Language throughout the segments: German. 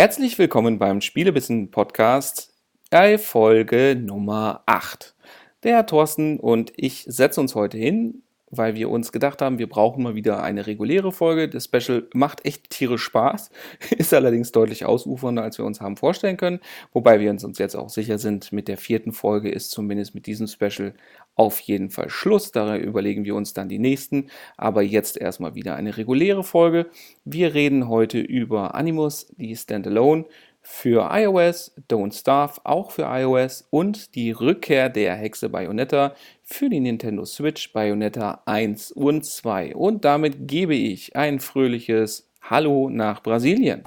Herzlich willkommen beim Spielebissen Podcast bei Folge Nummer 8. Der Herr Thorsten und ich setzen uns heute hin, weil wir uns gedacht haben, wir brauchen mal wieder eine reguläre Folge. Das Special macht echt tierisch Spaß, ist allerdings deutlich ausufernder, als wir uns haben vorstellen können. Wobei wir uns jetzt auch sicher sind, mit der vierten Folge ist zumindest mit diesem Special auf jeden Fall Schluss. Da überlegen wir uns dann die nächsten. Aber jetzt erstmal wieder eine reguläre Folge. Wir reden heute über Animus, die Standalone für iOS, Don't Starve auch für iOS und die Rückkehr der Hexe Bayonetta für die Nintendo Switch Bayonetta 1 und 2. Und damit gebe ich ein fröhliches Hallo nach Brasilien.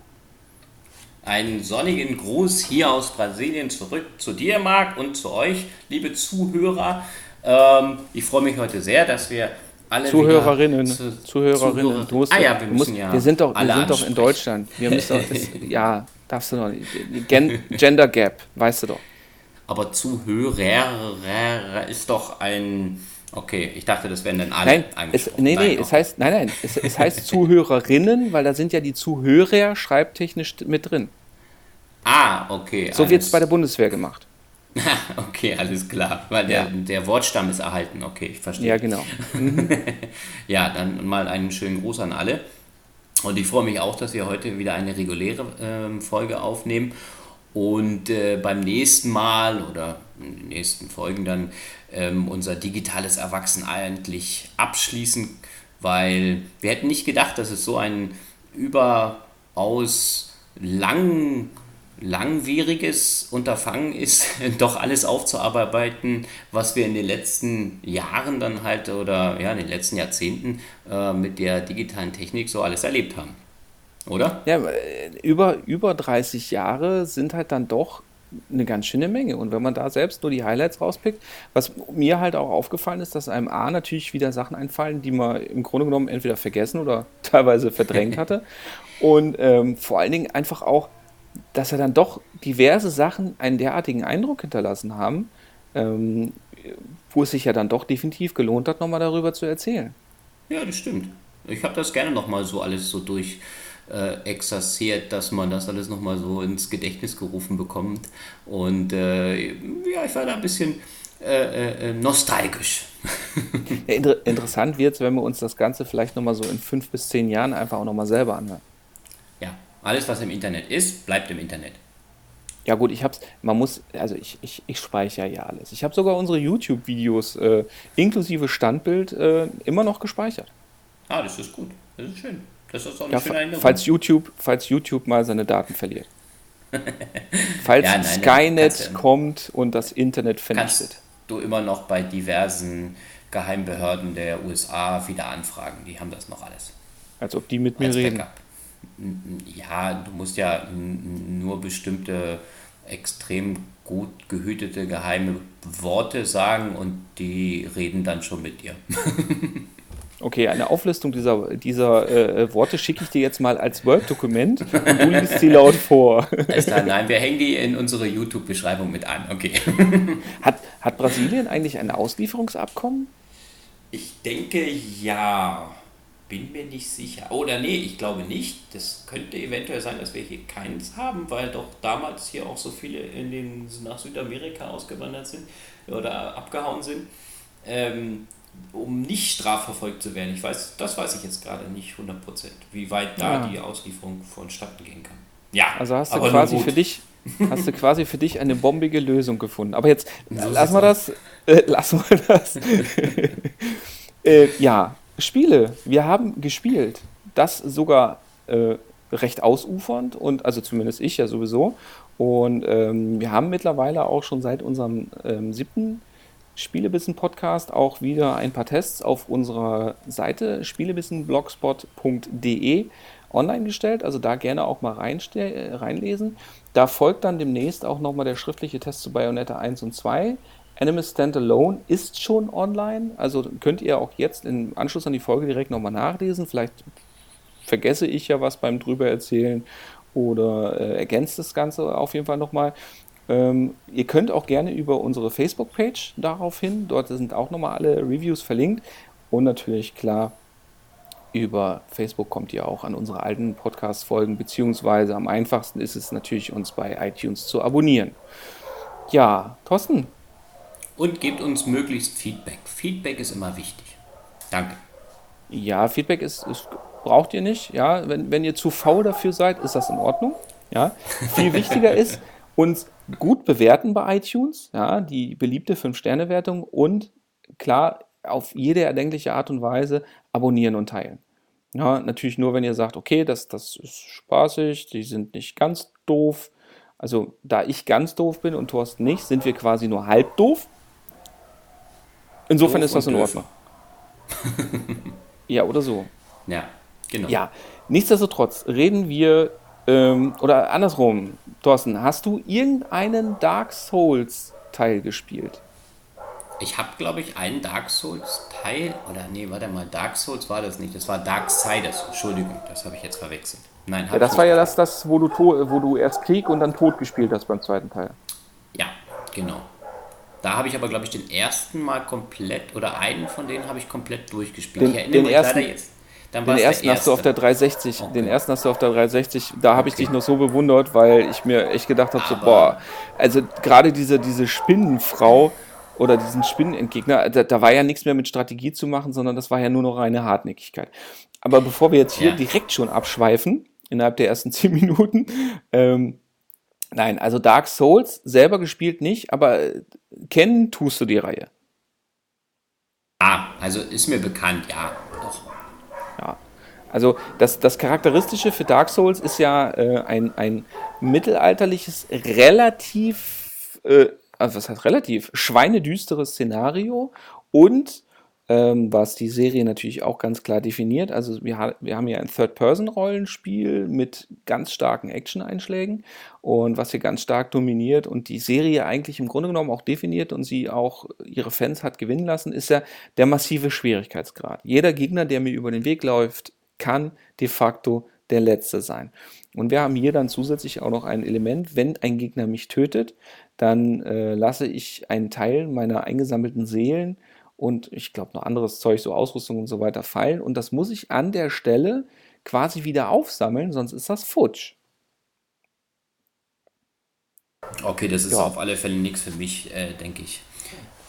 Einen sonnigen Gruß hier aus Brasilien zurück zu dir, Marc, und zu euch, liebe Zuhörer. Ähm, ich freue mich heute sehr, dass wir alle Zuhörerinnen, zu, Zuhörerinnen. Zuhörer. Du musst, ah ja, wir, musst, ja wir sind doch, wir sind doch in Deutschland. Wir müssen doch, das, ja, darfst du noch nicht. Gen Gender Gap, weißt du doch. Aber Zuhörer ist doch ein. Okay, ich dachte, das wären dann alle nein, es, nee, nee, es heißt, nein, nein, es, es heißt Zuhörerinnen, weil da sind ja die Zuhörer schreibtechnisch mit drin. Ah, okay. So wird es bei der Bundeswehr gemacht. okay, alles klar. Weil der, ja. der Wortstamm ist erhalten. Okay, ich verstehe. Ja, genau. Mhm. ja, dann mal einen schönen Gruß an alle. Und ich freue mich auch, dass wir heute wieder eine reguläre äh, Folge aufnehmen. Und äh, beim nächsten Mal oder in den nächsten Folgen dann ähm, unser digitales Erwachsen eigentlich abschließen, weil wir hätten nicht gedacht, dass es so ein überaus lang langwieriges Unterfangen ist, doch alles aufzuarbeiten, was wir in den letzten Jahren dann halt oder ja, in den letzten Jahrzehnten äh, mit der digitalen Technik so alles erlebt haben. Oder? Ja, äh, über, über 30 Jahre sind halt dann doch eine ganz schöne Menge. Und wenn man da selbst nur die Highlights rauspickt, was mir halt auch aufgefallen ist, dass einem A natürlich wieder Sachen einfallen, die man im Grunde genommen entweder vergessen oder teilweise verdrängt hatte. Und ähm, vor allen Dingen einfach auch dass er dann doch diverse Sachen einen derartigen Eindruck hinterlassen haben, ähm, wo es sich ja dann doch definitiv gelohnt hat, nochmal darüber zu erzählen. Ja, das stimmt. Ich habe das gerne nochmal so alles so durch äh, exerziert, dass man das alles nochmal so ins Gedächtnis gerufen bekommt. Und äh, ja, ich war da ein bisschen äh, äh nostalgisch. ja, inter interessant wird es, wenn wir uns das Ganze vielleicht nochmal so in fünf bis zehn Jahren einfach auch nochmal selber anhören. Alles, was im Internet ist, bleibt im Internet. Ja gut, ich hab's, man muss, also ich, ich, ich speichere ja alles. Ich habe sogar unsere YouTube-Videos äh, inklusive Standbild äh, immer noch gespeichert. Ah, das ist gut. Das ist schön. Das ist auch eine ja, schöne Erinnerung. Falls YouTube, falls YouTube mal seine Daten verliert. falls ja, nein, Skynet ja, kommt und das Internet vernichtet. du immer noch bei diversen Geheimbehörden der USA wieder anfragen. Die haben das noch alles. Als ob die mit mir Als reden. Backup ja, du musst ja nur bestimmte extrem gut gehütete geheime Worte sagen und die reden dann schon mit dir. Okay, eine Auflistung dieser, dieser äh, Worte schicke ich dir jetzt mal als Word-Dokument und du liest sie laut vor. Klar, nein, wir hängen die in unsere YouTube-Beschreibung mit an. Okay. Hat, hat Brasilien eigentlich ein Auslieferungsabkommen? Ich denke ja bin mir nicht sicher. Oder nee, ich glaube nicht. Das könnte eventuell sein, dass wir hier keins haben, weil doch damals hier auch so viele in den, nach Südamerika ausgewandert sind oder abgehauen sind, ähm, um nicht strafverfolgt zu werden. Ich weiß, das weiß ich jetzt gerade nicht 100%, wie weit da ja. die Auslieferung vonstatten gehen kann. Ja, also hast du quasi für dich hast du quasi für dich eine bombige Lösung gefunden. Aber jetzt so lassen wir das. Äh, lassen wir das. äh, ja, Spiele. Wir haben gespielt. Das sogar äh, recht ausufernd und also zumindest ich ja sowieso. Und ähm, wir haben mittlerweile auch schon seit unserem ähm, siebten Spielebissen-Podcast auch wieder ein paar Tests auf unserer Seite spielebissenblogspot.de online gestellt. Also da gerne auch mal reinlesen. Da folgt dann demnächst auch nochmal der schriftliche Test zu Bayonetta 1 und 2. Animus Standalone ist schon online, also könnt ihr auch jetzt im Anschluss an die Folge direkt nochmal nachlesen. Vielleicht vergesse ich ja was beim drüber erzählen oder äh, ergänzt das Ganze auf jeden Fall nochmal. Ähm, ihr könnt auch gerne über unsere Facebook-Page darauf hin, dort sind auch nochmal alle Reviews verlinkt und natürlich klar Über Facebook kommt ihr auch an unsere alten Podcast-Folgen, beziehungsweise am einfachsten ist es natürlich, uns bei iTunes zu abonnieren. Ja, Thorsten. Und gebt uns möglichst Feedback. Feedback ist immer wichtig. Danke. Ja, Feedback ist, ist braucht ihr nicht. Ja, wenn, wenn ihr zu faul dafür seid, ist das in Ordnung. Ja, viel wichtiger ist, uns gut bewerten bei iTunes, ja, die beliebte 5-Sterne-Wertung und klar auf jede erdenkliche Art und Weise abonnieren und teilen. Ja, natürlich nur, wenn ihr sagt, okay, das, das ist spaßig, die sind nicht ganz doof. Also, da ich ganz doof bin und Thorsten nicht, sind wir quasi nur halb doof. Insofern doof ist das in Ordnung. ja, oder so. Ja, genau. Ja, nichtsdestotrotz reden wir, ähm, oder andersrum, Thorsten, hast du irgendeinen Dark Souls-Teil gespielt? Ich habe, glaube ich, einen Dark Souls-Teil, oder nee, warte mal, Dark Souls war das nicht, das war Dark Siders, Entschuldigung, das habe ich jetzt verwechselt. Nein, ja, das war ja das, das wo, du wo du erst Krieg und dann Tod gespielt hast beim zweiten Teil. Ja, genau. Da habe ich aber, glaube ich, den ersten Mal komplett, oder einen von denen habe ich komplett durchgespielt. Den, ich erinnere den mich ersten, leider jetzt. Dann den ersten hast du auf der 360, okay. den ersten hast du auf der 360, da habe okay. ich dich noch so bewundert, weil ich mir echt gedacht habe, so, boah, also gerade diese, diese Spinnenfrau oder diesen Spinnenentgegner, da, da war ja nichts mehr mit Strategie zu machen, sondern das war ja nur noch reine Hartnäckigkeit. Aber bevor wir jetzt hier ja. direkt schon abschweifen, innerhalb der ersten zehn Minuten. Ähm, nein, also Dark Souls selber gespielt nicht, aber äh, kennen tust du die Reihe. Ah, also ist mir bekannt, ja, doch. Ja, also das, das Charakteristische für Dark Souls ist ja äh, ein, ein mittelalterliches, relativ, äh, also was heißt relativ, schweinedüsteres Szenario und ähm, was die Serie natürlich auch ganz klar definiert. Also wir, wir haben ja ein Third-Person-Rollenspiel mit ganz starken Action-Einschlägen und was hier ganz stark dominiert und die Serie eigentlich im Grunde genommen auch definiert und sie auch ihre Fans hat gewinnen lassen, ist ja der massive Schwierigkeitsgrad. Jeder Gegner, der mir über den Weg läuft, kann de facto der letzte sein. Und wir haben hier dann zusätzlich auch noch ein Element, wenn ein Gegner mich tötet, dann äh, lasse ich einen Teil meiner eingesammelten Seelen und ich glaube noch anderes Zeug, so Ausrüstung und so weiter fallen. Und das muss ich an der Stelle quasi wieder aufsammeln, sonst ist das futsch. Okay, das ist ja. auf alle Fälle nichts für mich, äh, denke ich.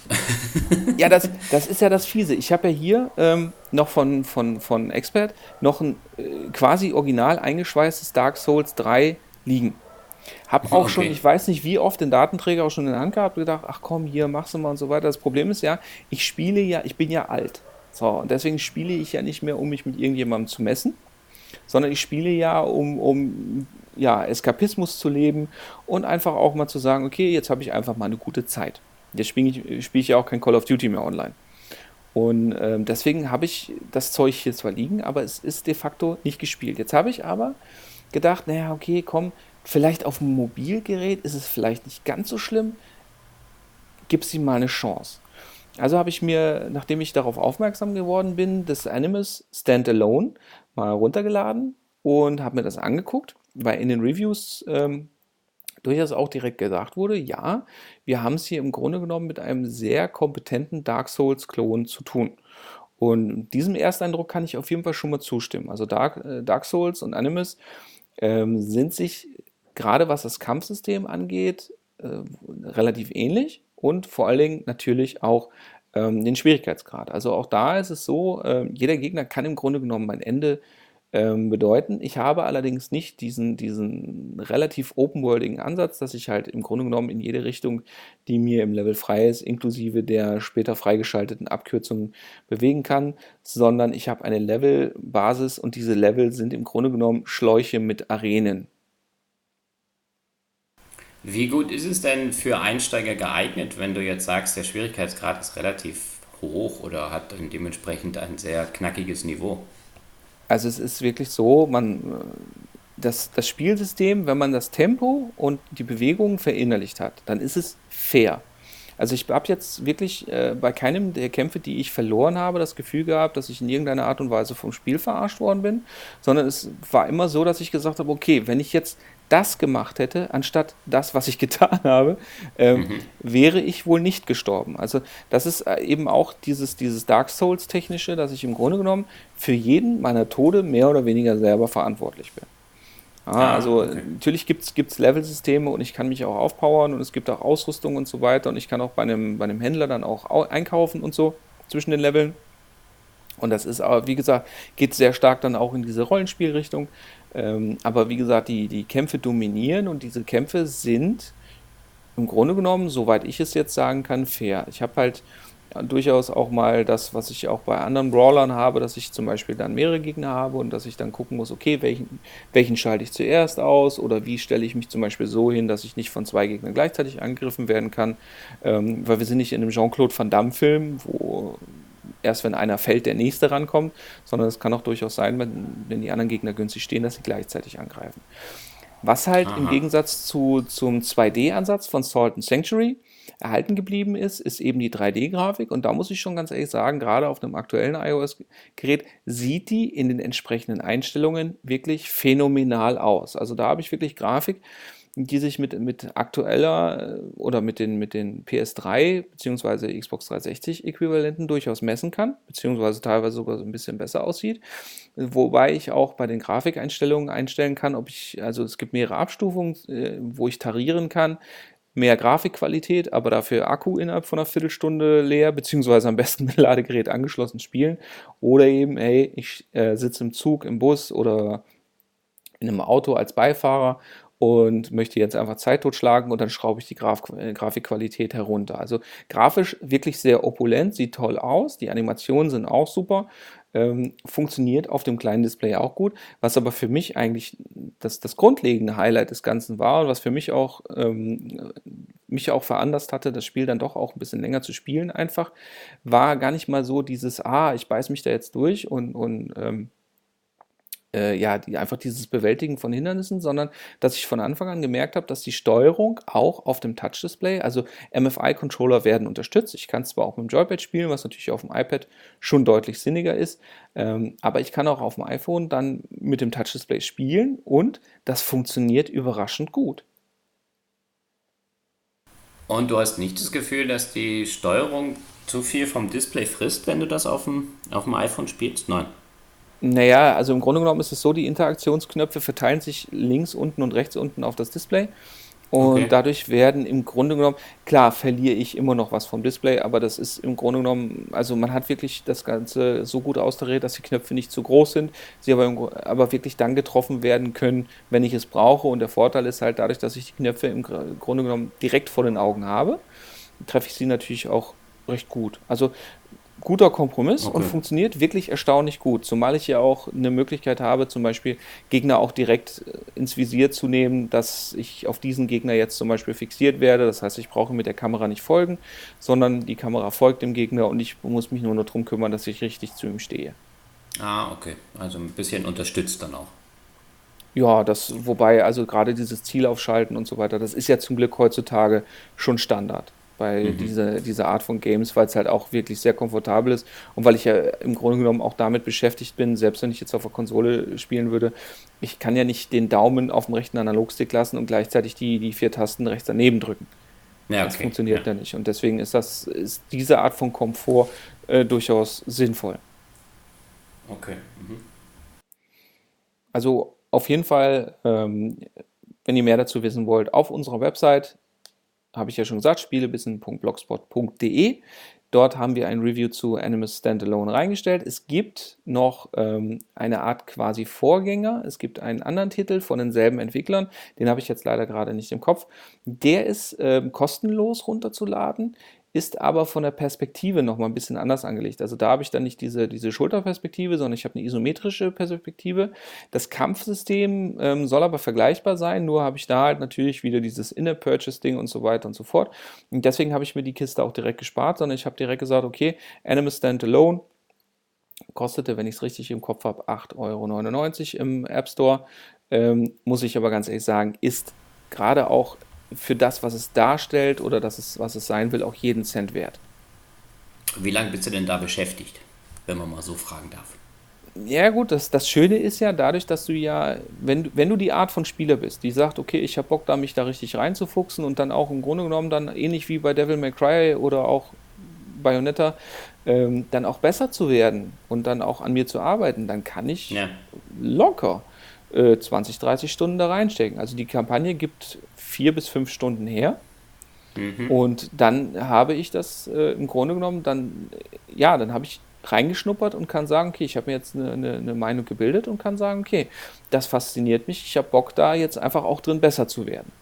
ja, das, das ist ja das Fiese. Ich habe ja hier ähm, noch von, von, von Expert noch ein äh, quasi original eingeschweißtes Dark Souls 3 liegen. Hab auch okay. schon, ich weiß nicht, wie oft den Datenträger auch schon in der Hand gehabt, gedacht, ach komm, hier, machst du mal und so weiter. Das Problem ist ja, ich spiele ja, ich bin ja alt. So, und deswegen spiele ich ja nicht mehr, um mich mit irgendjemandem zu messen, sondern ich spiele ja, um, um ja, Eskapismus zu leben und einfach auch mal zu sagen, okay, jetzt habe ich einfach mal eine gute Zeit. Jetzt spiele ich, spiel ich ja auch kein Call of Duty mehr online. Und ähm, deswegen habe ich das Zeug hier zwar liegen, aber es ist de facto nicht gespielt. Jetzt habe ich aber gedacht, naja, okay, komm, Vielleicht auf dem Mobilgerät ist es vielleicht nicht ganz so schlimm. Gib sie mal eine Chance. Also habe ich mir, nachdem ich darauf aufmerksam geworden bin, das Animus Standalone mal runtergeladen und habe mir das angeguckt, weil in den Reviews ähm, durchaus auch direkt gesagt wurde, ja, wir haben es hier im Grunde genommen mit einem sehr kompetenten Dark Souls-Klon zu tun. Und diesem Ersteindruck kann ich auf jeden Fall schon mal zustimmen. Also Dark, äh, Dark Souls und Animus ähm, sind sich gerade was das Kampfsystem angeht, äh, relativ ähnlich und vor allen Dingen natürlich auch ähm, den Schwierigkeitsgrad. Also auch da ist es so, äh, jeder Gegner kann im Grunde genommen mein Ende ähm, bedeuten. Ich habe allerdings nicht diesen, diesen relativ open-worldigen Ansatz, dass ich halt im Grunde genommen in jede Richtung, die mir im Level frei ist, inklusive der später freigeschalteten Abkürzungen bewegen kann, sondern ich habe eine Levelbasis und diese Level sind im Grunde genommen Schläuche mit Arenen. Wie gut ist es denn für Einsteiger geeignet, wenn du jetzt sagst, der Schwierigkeitsgrad ist relativ hoch oder hat dementsprechend ein sehr knackiges Niveau? Also es ist wirklich so, man das, das Spielsystem, wenn man das Tempo und die Bewegungen verinnerlicht hat, dann ist es fair. Also ich habe jetzt wirklich äh, bei keinem der Kämpfe, die ich verloren habe, das Gefühl gehabt, dass ich in irgendeiner Art und Weise vom Spiel verarscht worden bin, sondern es war immer so, dass ich gesagt habe, okay, wenn ich jetzt das gemacht hätte, anstatt das, was ich getan habe, ähm, mhm. wäre ich wohl nicht gestorben. Also das ist äh, eben auch dieses, dieses Dark Souls-Technische, dass ich im Grunde genommen für jeden meiner Tode mehr oder weniger selber verantwortlich bin. Ah, also okay. natürlich gibt es Level-Systeme und ich kann mich auch aufpowern und es gibt auch Ausrüstung und so weiter und ich kann auch bei einem, bei einem Händler dann auch einkaufen und so zwischen den Leveln. Und das ist aber, wie gesagt, geht sehr stark dann auch in diese Rollenspielrichtung. Ähm, aber wie gesagt, die, die Kämpfe dominieren und diese Kämpfe sind im Grunde genommen, soweit ich es jetzt sagen kann, fair. Ich habe halt durchaus auch mal das, was ich auch bei anderen Brawlern habe, dass ich zum Beispiel dann mehrere Gegner habe und dass ich dann gucken muss, okay, welchen, welchen schalte ich zuerst aus oder wie stelle ich mich zum Beispiel so hin, dass ich nicht von zwei Gegnern gleichzeitig angegriffen werden kann, ähm, weil wir sind nicht in einem Jean-Claude Van Damme-Film, wo erst wenn einer fällt, der nächste rankommt, sondern es kann auch durchaus sein, wenn, wenn die anderen Gegner günstig stehen, dass sie gleichzeitig angreifen. Was halt Aha. im Gegensatz zu, zum 2D-Ansatz von Salt and Sanctuary erhalten geblieben ist, ist eben die 3D-Grafik. Und da muss ich schon ganz ehrlich sagen, gerade auf einem aktuellen iOS-Gerät sieht die in den entsprechenden Einstellungen wirklich phänomenal aus. Also da habe ich wirklich Grafik, die sich mit, mit aktueller äh, oder mit den, mit den PS3 bzw. Xbox 360 Äquivalenten durchaus messen kann, beziehungsweise teilweise sogar so ein bisschen besser aussieht. Wobei ich auch bei den Grafikeinstellungen einstellen kann, ob ich, also es gibt mehrere Abstufungen, äh, wo ich tarieren kann, mehr Grafikqualität, aber dafür Akku innerhalb von einer Viertelstunde leer, beziehungsweise am besten mit Ladegerät angeschlossen spielen. Oder eben, hey, ich äh, sitze im Zug, im Bus oder in einem Auto als Beifahrer und möchte jetzt einfach Zeit totschlagen und dann schraube ich die Graf äh, Grafikqualität herunter. Also grafisch wirklich sehr opulent, sieht toll aus, die Animationen sind auch super, ähm, funktioniert auf dem kleinen Display auch gut. Was aber für mich eigentlich das, das grundlegende Highlight des Ganzen war und was für mich auch, ähm, mich auch veranlasst hatte, das Spiel dann doch auch ein bisschen länger zu spielen einfach, war gar nicht mal so dieses, ah, ich beiß mich da jetzt durch und, und ähm, äh, ja, die, einfach dieses Bewältigen von Hindernissen, sondern dass ich von Anfang an gemerkt habe, dass die Steuerung auch auf dem Touch-Display, also MFI-Controller werden unterstützt. Ich kann zwar auch mit dem Joypad spielen, was natürlich auf dem iPad schon deutlich sinniger ist, ähm, aber ich kann auch auf dem iPhone dann mit dem Touch-Display spielen und das funktioniert überraschend gut. Und du hast nicht das Gefühl, dass die Steuerung zu viel vom Display frisst, wenn du das auf dem, auf dem iPhone spielst? Nein. Naja, also im Grunde genommen ist es so, die Interaktionsknöpfe verteilen sich links unten und rechts unten auf das Display. Und okay. dadurch werden im Grunde genommen, klar, verliere ich immer noch was vom Display, aber das ist im Grunde genommen, also man hat wirklich das Ganze so gut austariert, dass die Knöpfe nicht zu groß sind, sie aber, im, aber wirklich dann getroffen werden können, wenn ich es brauche. Und der Vorteil ist halt dadurch, dass ich die Knöpfe im Grunde genommen direkt vor den Augen habe, treffe ich sie natürlich auch recht gut. Also guter Kompromiss okay. und funktioniert wirklich erstaunlich gut. Zumal ich ja auch eine Möglichkeit habe, zum Beispiel Gegner auch direkt äh, ins Visier zu nehmen, dass ich auf diesen Gegner jetzt zum Beispiel fixiert werde. Das heißt, ich brauche mit der Kamera nicht folgen, sondern die Kamera folgt dem Gegner und ich muss mich nur noch darum kümmern, dass ich richtig zu ihm stehe. Ah, okay. Also ein bisschen unterstützt dann auch. Ja, das, wobei, also gerade dieses Ziel aufschalten und so weiter, das ist ja zum Glück heutzutage schon Standard bei mhm. dieser, dieser Art von Games, weil es halt auch wirklich sehr komfortabel ist und weil ich ja im Grunde genommen auch damit beschäftigt bin, selbst wenn ich jetzt auf der Konsole spielen würde, ich kann ja nicht den Daumen auf dem rechten Analogstick lassen und gleichzeitig die, die vier Tasten rechts daneben drücken. Ja, okay. Das funktioniert ja. ja. nicht und deswegen ist das ist diese Art von Komfort äh, durchaus sinnvoll. Okay. Mhm. Also auf jeden Fall, ähm, wenn ihr mehr dazu wissen wollt, auf unserer Website habe ich ja schon gesagt, spielebissen.blogspot.de. Dort haben wir ein Review zu Animus Standalone reingestellt. Es gibt noch ähm, eine Art quasi Vorgänger. Es gibt einen anderen Titel von denselben Entwicklern. Den habe ich jetzt leider gerade nicht im Kopf. Der ist ähm, kostenlos runterzuladen ist aber von der Perspektive nochmal ein bisschen anders angelegt. Also da habe ich dann nicht diese, diese Schulterperspektive, sondern ich habe eine isometrische Perspektive. Das Kampfsystem ähm, soll aber vergleichbar sein, nur habe ich da halt natürlich wieder dieses Inner Purchase Ding und so weiter und so fort. Und deswegen habe ich mir die Kiste auch direkt gespart, sondern ich habe direkt gesagt, okay, Animal Standalone kostete, wenn ich es richtig im Kopf habe, 8,99 Euro im App Store. Ähm, muss ich aber ganz ehrlich sagen, ist gerade auch für das, was es darstellt oder das es, was es sein will, auch jeden Cent wert. Wie lange bist du denn da beschäftigt, wenn man mal so fragen darf? Ja, gut, das, das Schöne ist ja dadurch, dass du ja, wenn, wenn du die Art von Spieler bist, die sagt, okay, ich habe Bock da, mich da richtig reinzufuchsen und dann auch im Grunde genommen dann ähnlich wie bei Devil May Cry oder auch Bayonetta, ähm, dann auch besser zu werden und dann auch an mir zu arbeiten, dann kann ich ja. locker äh, 20, 30 Stunden da reinstecken. Also die Kampagne gibt vier bis fünf Stunden her. Mhm. Und dann habe ich das äh, im Grunde genommen, dann, ja, dann habe ich reingeschnuppert und kann sagen, okay, ich habe mir jetzt eine, eine, eine, Meinung gebildet und kann sagen, okay, das fasziniert mich, ich habe Bock da jetzt einfach auch drin besser zu werden.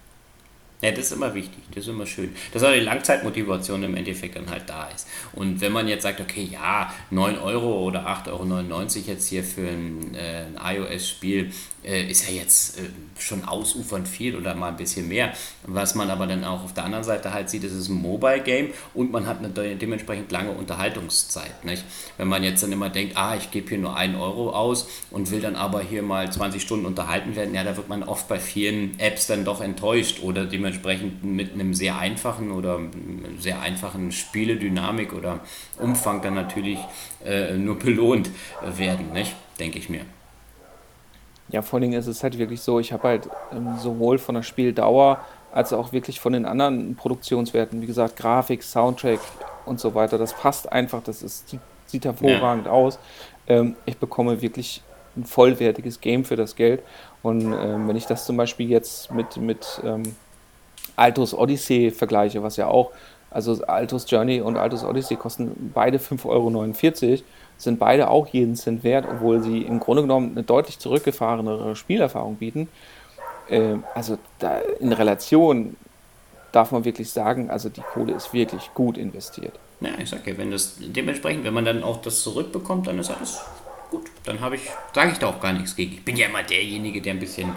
Ja, das ist immer wichtig, das ist immer schön. Dass auch die Langzeitmotivation im Endeffekt dann halt da ist. Und wenn man jetzt sagt, okay, ja, 9 Euro oder 8,99 Euro jetzt hier für ein, äh, ein iOS-Spiel, äh, ist ja jetzt äh, schon ausufernd viel oder mal ein bisschen mehr. Was man aber dann auch auf der anderen Seite halt sieht, ist es ein Mobile-Game und man hat eine dementsprechend lange Unterhaltungszeit. Nicht? Wenn man jetzt dann immer denkt, ah, ich gebe hier nur einen Euro aus und will dann aber hier mal 20 Stunden unterhalten werden, ja, da wird man oft bei vielen Apps dann doch enttäuscht oder dementsprechend mit einem sehr einfachen oder sehr einfachen Spieledynamik oder Umfang dann natürlich äh, nur belohnt werden, nicht? denke ich mir. Ja, vor allen Dingen ist es halt wirklich so, ich habe halt ähm, sowohl von der Spieldauer als auch wirklich von den anderen Produktionswerten, wie gesagt, Grafik, Soundtrack und so weiter, das passt einfach, das ist, sieht, hervorragend ja. aus. Ähm, ich bekomme wirklich ein vollwertiges Game für das Geld. Und ähm, wenn ich das zum Beispiel jetzt mit, mit ähm, Altos Odyssey vergleiche, was ja auch, also Altos Journey und Altos Odyssey kosten beide 5,49 Euro sind beide auch jeden Cent wert, obwohl sie im Grunde genommen eine deutlich zurückgefahrenere Spielerfahrung bieten. Äh, also in Relation darf man wirklich sagen, also die Kohle ist wirklich gut investiert. Ja, ich sage ja, wenn das dementsprechend, wenn man dann auch das zurückbekommt, dann ist alles gut. Dann habe ich, sage ich da auch gar nichts gegen. Ich bin ja immer derjenige, der ein bisschen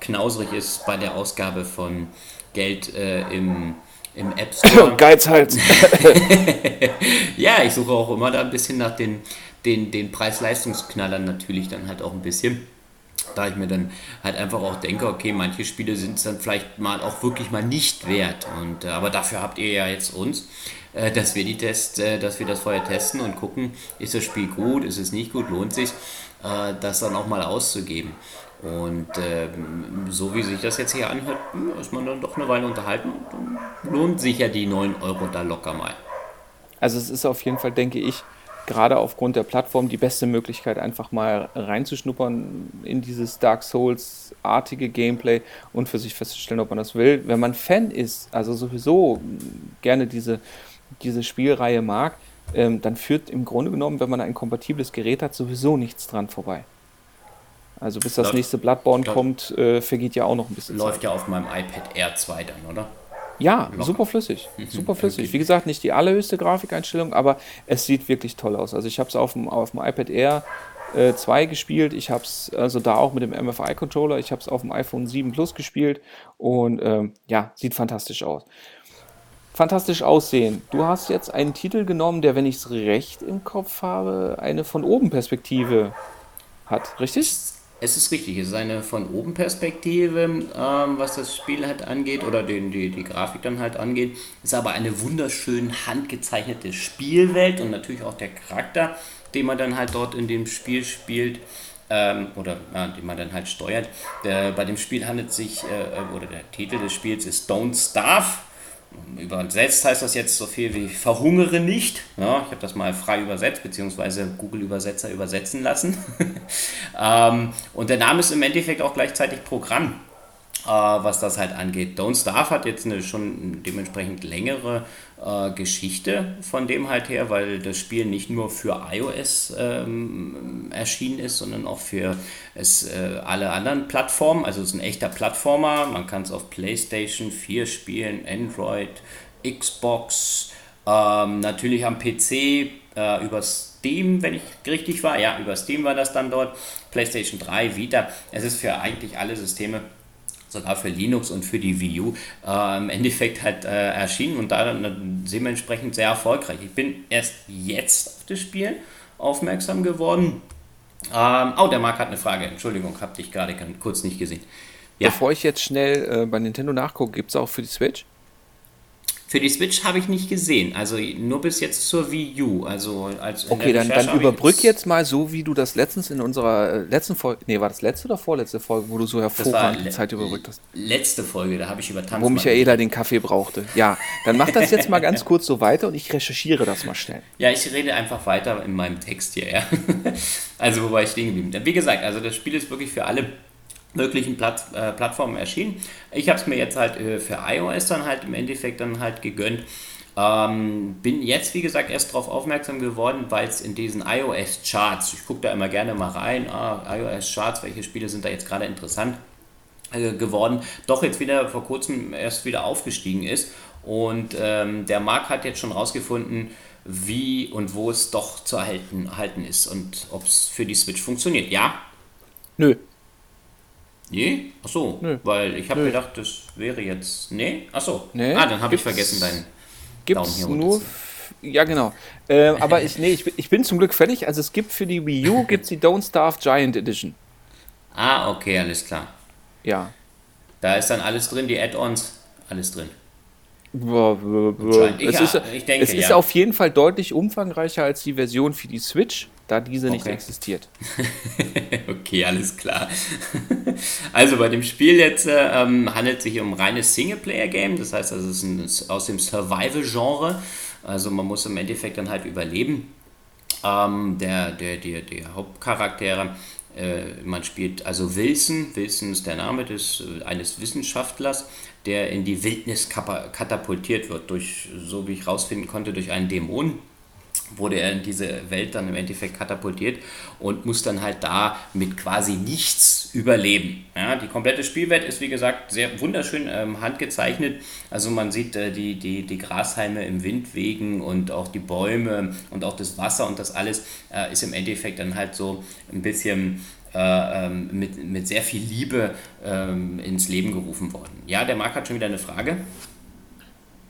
knausrig ist bei der Ausgabe von Geld äh, im im App Store. Geizhals. ja, ich suche auch immer da ein bisschen nach den, den, den Preis-Leistungsknallern natürlich dann halt auch ein bisschen. Da ich mir dann halt einfach auch denke, okay, manche Spiele sind es dann vielleicht mal auch wirklich mal nicht wert. Und, äh, aber dafür habt ihr ja jetzt uns, äh, dass wir die Test, äh, dass wir das vorher testen und gucken, ist das Spiel gut, ist es nicht gut, lohnt sich, das dann auch mal auszugeben. Und ähm, so wie sich das jetzt hier anhört, hm, ist man dann doch eine Weile unterhalten und lohnt sich ja die 9 Euro da locker mal. Also es ist auf jeden Fall, denke ich, gerade aufgrund der Plattform die beste Möglichkeit, einfach mal reinzuschnuppern in dieses Dark Souls-artige Gameplay und für sich festzustellen, ob man das will. Wenn man Fan ist, also sowieso gerne diese, diese Spielreihe mag, ähm, dann führt im Grunde genommen, wenn man ein kompatibles Gerät hat, sowieso nichts dran vorbei. Also bis das Läuft, nächste Bloodborne glaub, kommt, äh, vergeht ja auch noch ein bisschen Läuft Zeit. ja auf meinem iPad Air 2 dann, oder? Ja, Locker. super flüssig. Mhm, super flüssig. Okay. Wie gesagt, nicht die allerhöchste Grafikeinstellung, aber es sieht wirklich toll aus. Also ich habe es auf dem, auf dem iPad Air äh, 2 gespielt. Ich habe es also da auch mit dem MFI-Controller. Ich habe es auf dem iPhone 7 Plus gespielt und ähm, ja, sieht fantastisch aus. Fantastisch aussehen. Du hast jetzt einen Titel genommen, der, wenn ich es recht im Kopf habe, eine von oben Perspektive hat, richtig? Es ist richtig, es ist eine von oben Perspektive, ähm, was das Spiel halt angeht oder den, die, die Grafik dann halt angeht. Es ist aber eine wunderschön handgezeichnete Spielwelt und natürlich auch der Charakter, den man dann halt dort in dem Spiel spielt ähm, oder ja, den man dann halt steuert. Der, bei dem Spiel handelt sich, äh, oder der Titel des Spiels ist Don't Starve Übersetzt heißt das jetzt so viel wie verhungere nicht. Ja, ich habe das mal frei übersetzt, beziehungsweise Google-Übersetzer übersetzen lassen. ähm, und der Name ist im Endeffekt auch gleichzeitig Programm äh, was das halt angeht. Don't Starve hat jetzt eine schon dementsprechend längere äh, Geschichte von dem halt her, weil das Spiel nicht nur für iOS ähm, erschienen ist, sondern auch für es, äh, alle anderen Plattformen. Also es ist ein echter Plattformer. Man kann es auf PlayStation 4 spielen, Android, Xbox, ähm, natürlich am PC äh, über Steam, wenn ich richtig war. Ja, über Steam war das dann dort. PlayStation 3, Vita. Es ist für eigentlich alle Systeme sogar für Linux und für die Wii U äh, im Endeffekt halt äh, erschienen und da dann dementsprechend sehr erfolgreich. Ich bin erst jetzt auf das Spiel aufmerksam geworden. Ähm, oh, der Marc hat eine Frage. Entschuldigung, habe dich gerade kurz nicht gesehen. Ja. Bevor ich jetzt schnell äh, bei Nintendo nachgucke, gibt es auch für die Switch? Für die Switch habe ich nicht gesehen, also nur bis jetzt zur Wii U. Also als okay, dann, dann überbrück jetzt mal so, wie du das letztens in unserer äh, letzten Folge, nee, war das letzte oder vorletzte Folge, wo du so hervorragend die Zeit überbrückt hast? Letzte Folge, da habe ich über Tanzmann. Wo Michaela den Kaffee brauchte. Ja, dann mach das jetzt mal ganz kurz so weiter und ich recherchiere das mal schnell. Ja, ich rede einfach weiter in meinem Text hier, ja. Also, wo war ich stehen geblieben? Wie gesagt, also das Spiel ist wirklich für alle möglichen Platt, äh, Plattformen erschienen. Ich habe es mir jetzt halt äh, für iOS dann halt im Endeffekt dann halt gegönnt. Ähm, bin jetzt, wie gesagt, erst darauf aufmerksam geworden, weil es in diesen iOS-Charts, ich gucke da immer gerne mal rein, ah, iOS-Charts, welche Spiele sind da jetzt gerade interessant äh, geworden, doch jetzt wieder vor kurzem erst wieder aufgestiegen ist. Und ähm, der Marc hat jetzt schon rausgefunden, wie und wo es doch zu erhalten, erhalten ist und ob es für die Switch funktioniert. Ja? Nö. Nee? Achso, Nö. weil ich habe gedacht, das wäre jetzt. Nee? Achso. Nee, ah, dann habe ich vergessen deinen gibt's Daumen hier nur. Ja, genau. Äh, aber ich, nee, ich, ich bin zum Glück fertig. Also es gibt für die Wii U gibt's die Don't Starve Giant Edition. Ah, okay, alles klar. Ja. Da ist dann alles drin, die Add-ons, alles drin. Ich, es ist, ich denke, es ist ja. auf jeden Fall deutlich umfangreicher als die Version für die Switch da diese okay. nicht existiert. okay, alles klar. Also bei dem Spiel jetzt äh, ähm, handelt es sich um ein reines Singleplayer-Game, das heißt, also es ist ein, aus dem Survival-Genre, also man muss im Endeffekt dann halt überleben. Ähm, der, der, der, der Hauptcharaktere, äh, man spielt also Wilson, Wilson ist der Name des, äh, eines Wissenschaftlers, der in die Wildnis katapultiert wird, durch, so wie ich rausfinden konnte, durch einen Dämon wurde er in diese Welt dann im Endeffekt katapultiert und muss dann halt da mit quasi nichts überleben. Ja, die komplette Spielwelt ist wie gesagt sehr wunderschön ähm, handgezeichnet. Also man sieht äh, die, die, die Grashalme im Wind wegen und auch die Bäume und auch das Wasser und das alles äh, ist im Endeffekt dann halt so ein bisschen äh, ähm, mit, mit sehr viel Liebe ähm, ins Leben gerufen worden. Ja, der Marc hat schon wieder eine Frage.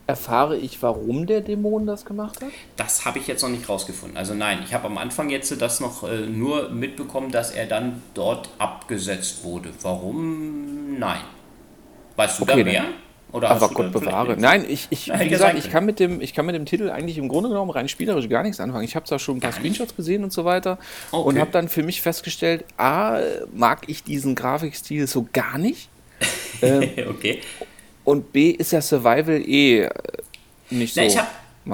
Erfahre ich, warum der Dämon das gemacht hat? Das habe ich jetzt noch nicht rausgefunden. Also nein, ich habe am Anfang jetzt das noch äh, nur mitbekommen, dass er dann dort abgesetzt wurde. Warum? Nein. Weißt du okay, da mehr? Oder aber Gott bewahre. Nein, ich, ich, Nein, wie gesagt, ich kann, mit dem, ich kann mit dem Titel eigentlich im Grunde genommen rein spielerisch gar nichts anfangen. Ich habe da schon ein paar Screenshots gesehen und so weiter okay. und habe dann für mich festgestellt, A, mag ich diesen Grafikstil so gar nicht. ähm, okay. Und B ist ja Survival eh äh, nicht so. Na, ich habe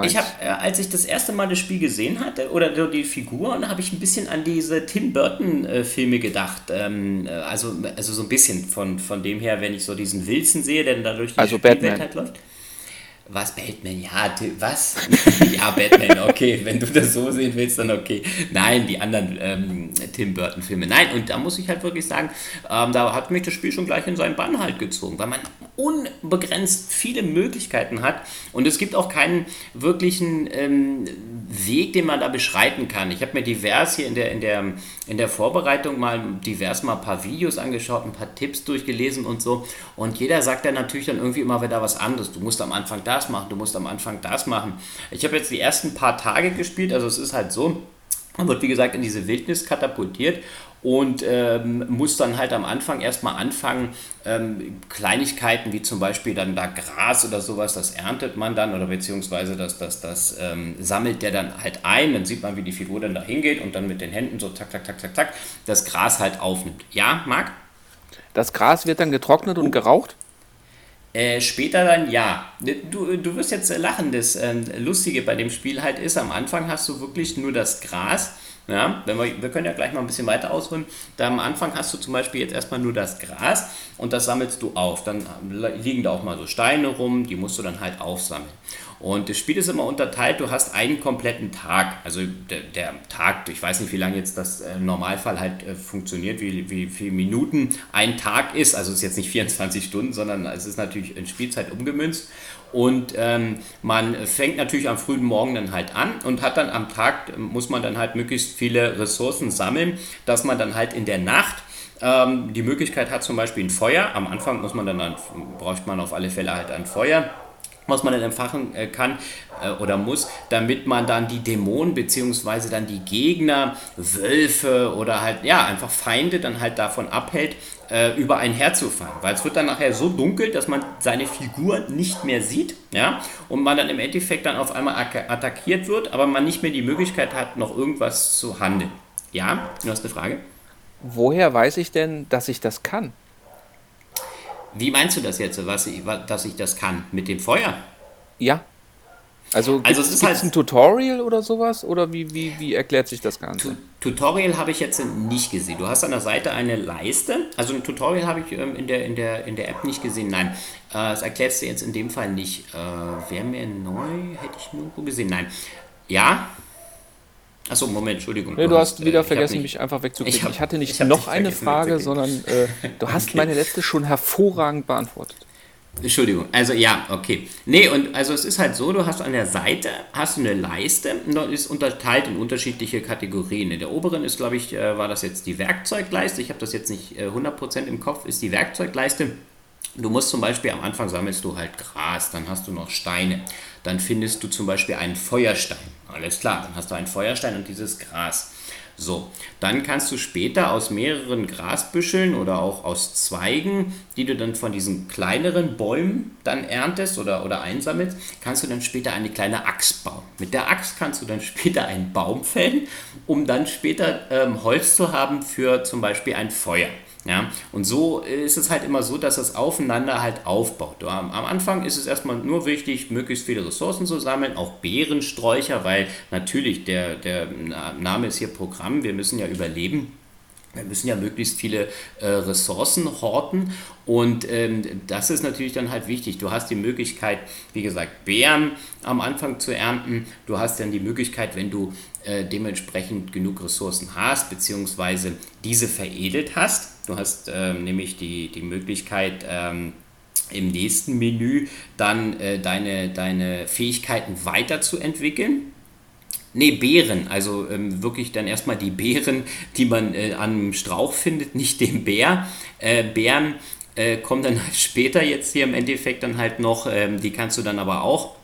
ich habe, äh, als ich das erste Mal das Spiel gesehen hatte, oder die Figuren, habe ich ein bisschen an diese Tim Burton-Filme gedacht. Ähm, äh, also, also so ein bisschen von, von dem her, wenn ich so diesen Wilson sehe, der dann durch die also Spielwelt halt läuft. Was, Batman? Ja, was? ja, Batman, okay. Wenn du das so sehen willst, dann okay. Nein, die anderen ähm, Tim Burton-Filme. Nein, und da muss ich halt wirklich sagen, ähm, da hat mich das Spiel schon gleich in seinen Bann halt gezogen, weil man unbegrenzt viele Möglichkeiten hat und es gibt auch keinen wirklichen ähm, Weg, den man da beschreiten kann. Ich habe mir divers hier in der, in, der, in der Vorbereitung mal divers mal ein paar Videos angeschaut, ein paar Tipps durchgelesen und so und jeder sagt dann natürlich dann irgendwie immer wieder was anderes. Du musst am Anfang das machen, du musst am Anfang das machen. Ich habe jetzt die ersten paar Tage gespielt, also es ist halt so, man wird wie gesagt in diese Wildnis katapultiert und ähm, muss dann halt am Anfang erstmal anfangen, ähm, Kleinigkeiten wie zum Beispiel dann da Gras oder sowas, das erntet man dann oder beziehungsweise das, das, das ähm, sammelt der dann halt ein, dann sieht man, wie die Figur dann da hingeht und dann mit den Händen so zack, zack, zack, zack, zack, das Gras halt aufnimmt. Ja, Marc? Das Gras wird dann getrocknet und geraucht? Äh, später dann ja. Du, du wirst jetzt lachen. Das äh, Lustige bei dem Spiel halt ist, am Anfang hast du wirklich nur das Gras ja, wenn wir, wir können ja gleich mal ein bisschen weiter ausholen. Da am Anfang hast du zum Beispiel jetzt erstmal nur das Gras und das sammelst du auf. Dann liegen da auch mal so Steine rum, die musst du dann halt aufsammeln. Und das Spiel ist immer unterteilt, du hast einen kompletten Tag. Also der, der Tag, ich weiß nicht, wie lange jetzt das äh, Normalfall halt äh, funktioniert, wie, wie viele Minuten ein Tag ist. Also es ist jetzt nicht 24 Stunden, sondern es ist natürlich in Spielzeit umgemünzt. Und ähm, man fängt natürlich am frühen Morgen dann halt an und hat dann am Tag, muss man dann halt möglichst viele Ressourcen sammeln, dass man dann halt in der Nacht ähm, die Möglichkeit hat, zum Beispiel ein Feuer. Am Anfang muss man dann, braucht man auf alle Fälle halt ein Feuer was man dann empfachen äh, kann äh, oder muss, damit man dann die Dämonen beziehungsweise dann die Gegner, Wölfe oder halt ja einfach Feinde dann halt davon abhält, äh, über einen herzufallen. Weil es wird dann nachher so dunkel, dass man seine Figur nicht mehr sieht, ja, und man dann im Endeffekt dann auf einmal attackiert wird, aber man nicht mehr die Möglichkeit hat, noch irgendwas zu handeln. Ja, du hast eine Frage? Woher weiß ich denn, dass ich das kann? Wie meinst du das jetzt, was ich, dass ich das kann? Mit dem Feuer? Ja. Also, also es ist halt ein Tutorial oder sowas? Oder wie, wie, wie erklärt sich das Ganze? Tutorial habe ich jetzt nicht gesehen. Du hast an der Seite eine Leiste. Also ein Tutorial habe ich ähm, in, der, in, der, in der App nicht gesehen. Nein, äh, das erklärst du jetzt in dem Fall nicht. Äh, Wäre mir neu, hätte ich nirgendwo gesehen. Nein. Ja, Achso, Moment, Entschuldigung. Nee, du hast äh, wieder vergessen, mich einfach wegzuklicken. Ich, hab, ich hatte nicht ich noch eine Frage, sondern äh, du hast okay. meine letzte schon hervorragend beantwortet. Entschuldigung, also ja, okay. Nee, und also es ist halt so, du hast an der Seite hast du eine Leiste, ist unterteilt in unterschiedliche Kategorien. In der oberen ist, glaube ich, äh, war das jetzt die Werkzeugleiste. Ich habe das jetzt nicht 100% äh, im Kopf, ist die Werkzeugleiste. Du musst zum Beispiel am Anfang sammelst du halt Gras, dann hast du noch Steine, dann findest du zum Beispiel einen Feuerstein. Alles klar, dann hast du einen Feuerstein und dieses Gras. So, dann kannst du später aus mehreren Grasbüscheln oder auch aus Zweigen, die du dann von diesen kleineren Bäumen dann erntest oder, oder einsammelst, kannst du dann später eine kleine Axt bauen. Mit der Axt kannst du dann später einen Baum fällen, um dann später ähm, Holz zu haben für zum Beispiel ein Feuer. Ja, und so ist es halt immer so, dass das aufeinander halt aufbaut. Am, Anfang ist es erstmal nur wichtig, möglichst viele Ressourcen zu sammeln, auch Beerensträucher, weil natürlich der, der Name ist hier Programm, wir müssen ja überleben. Wir müssen ja möglichst viele äh, Ressourcen horten und ähm, das ist natürlich dann halt wichtig. Du hast die Möglichkeit, wie gesagt, Beeren am Anfang zu ernten. Du hast dann die Möglichkeit, wenn du äh, dementsprechend genug Ressourcen hast, beziehungsweise diese veredelt hast. Du hast äh, nämlich die, die Möglichkeit, ähm, im nächsten Menü dann äh, deine, deine Fähigkeiten weiterzuentwickeln. Ne, Beeren, also ähm, wirklich dann erstmal die Beeren, die man äh, am Strauch findet, nicht den Bär. Äh, Bären äh, kommen dann halt später jetzt hier im Endeffekt dann halt noch, ähm, die kannst du dann aber auch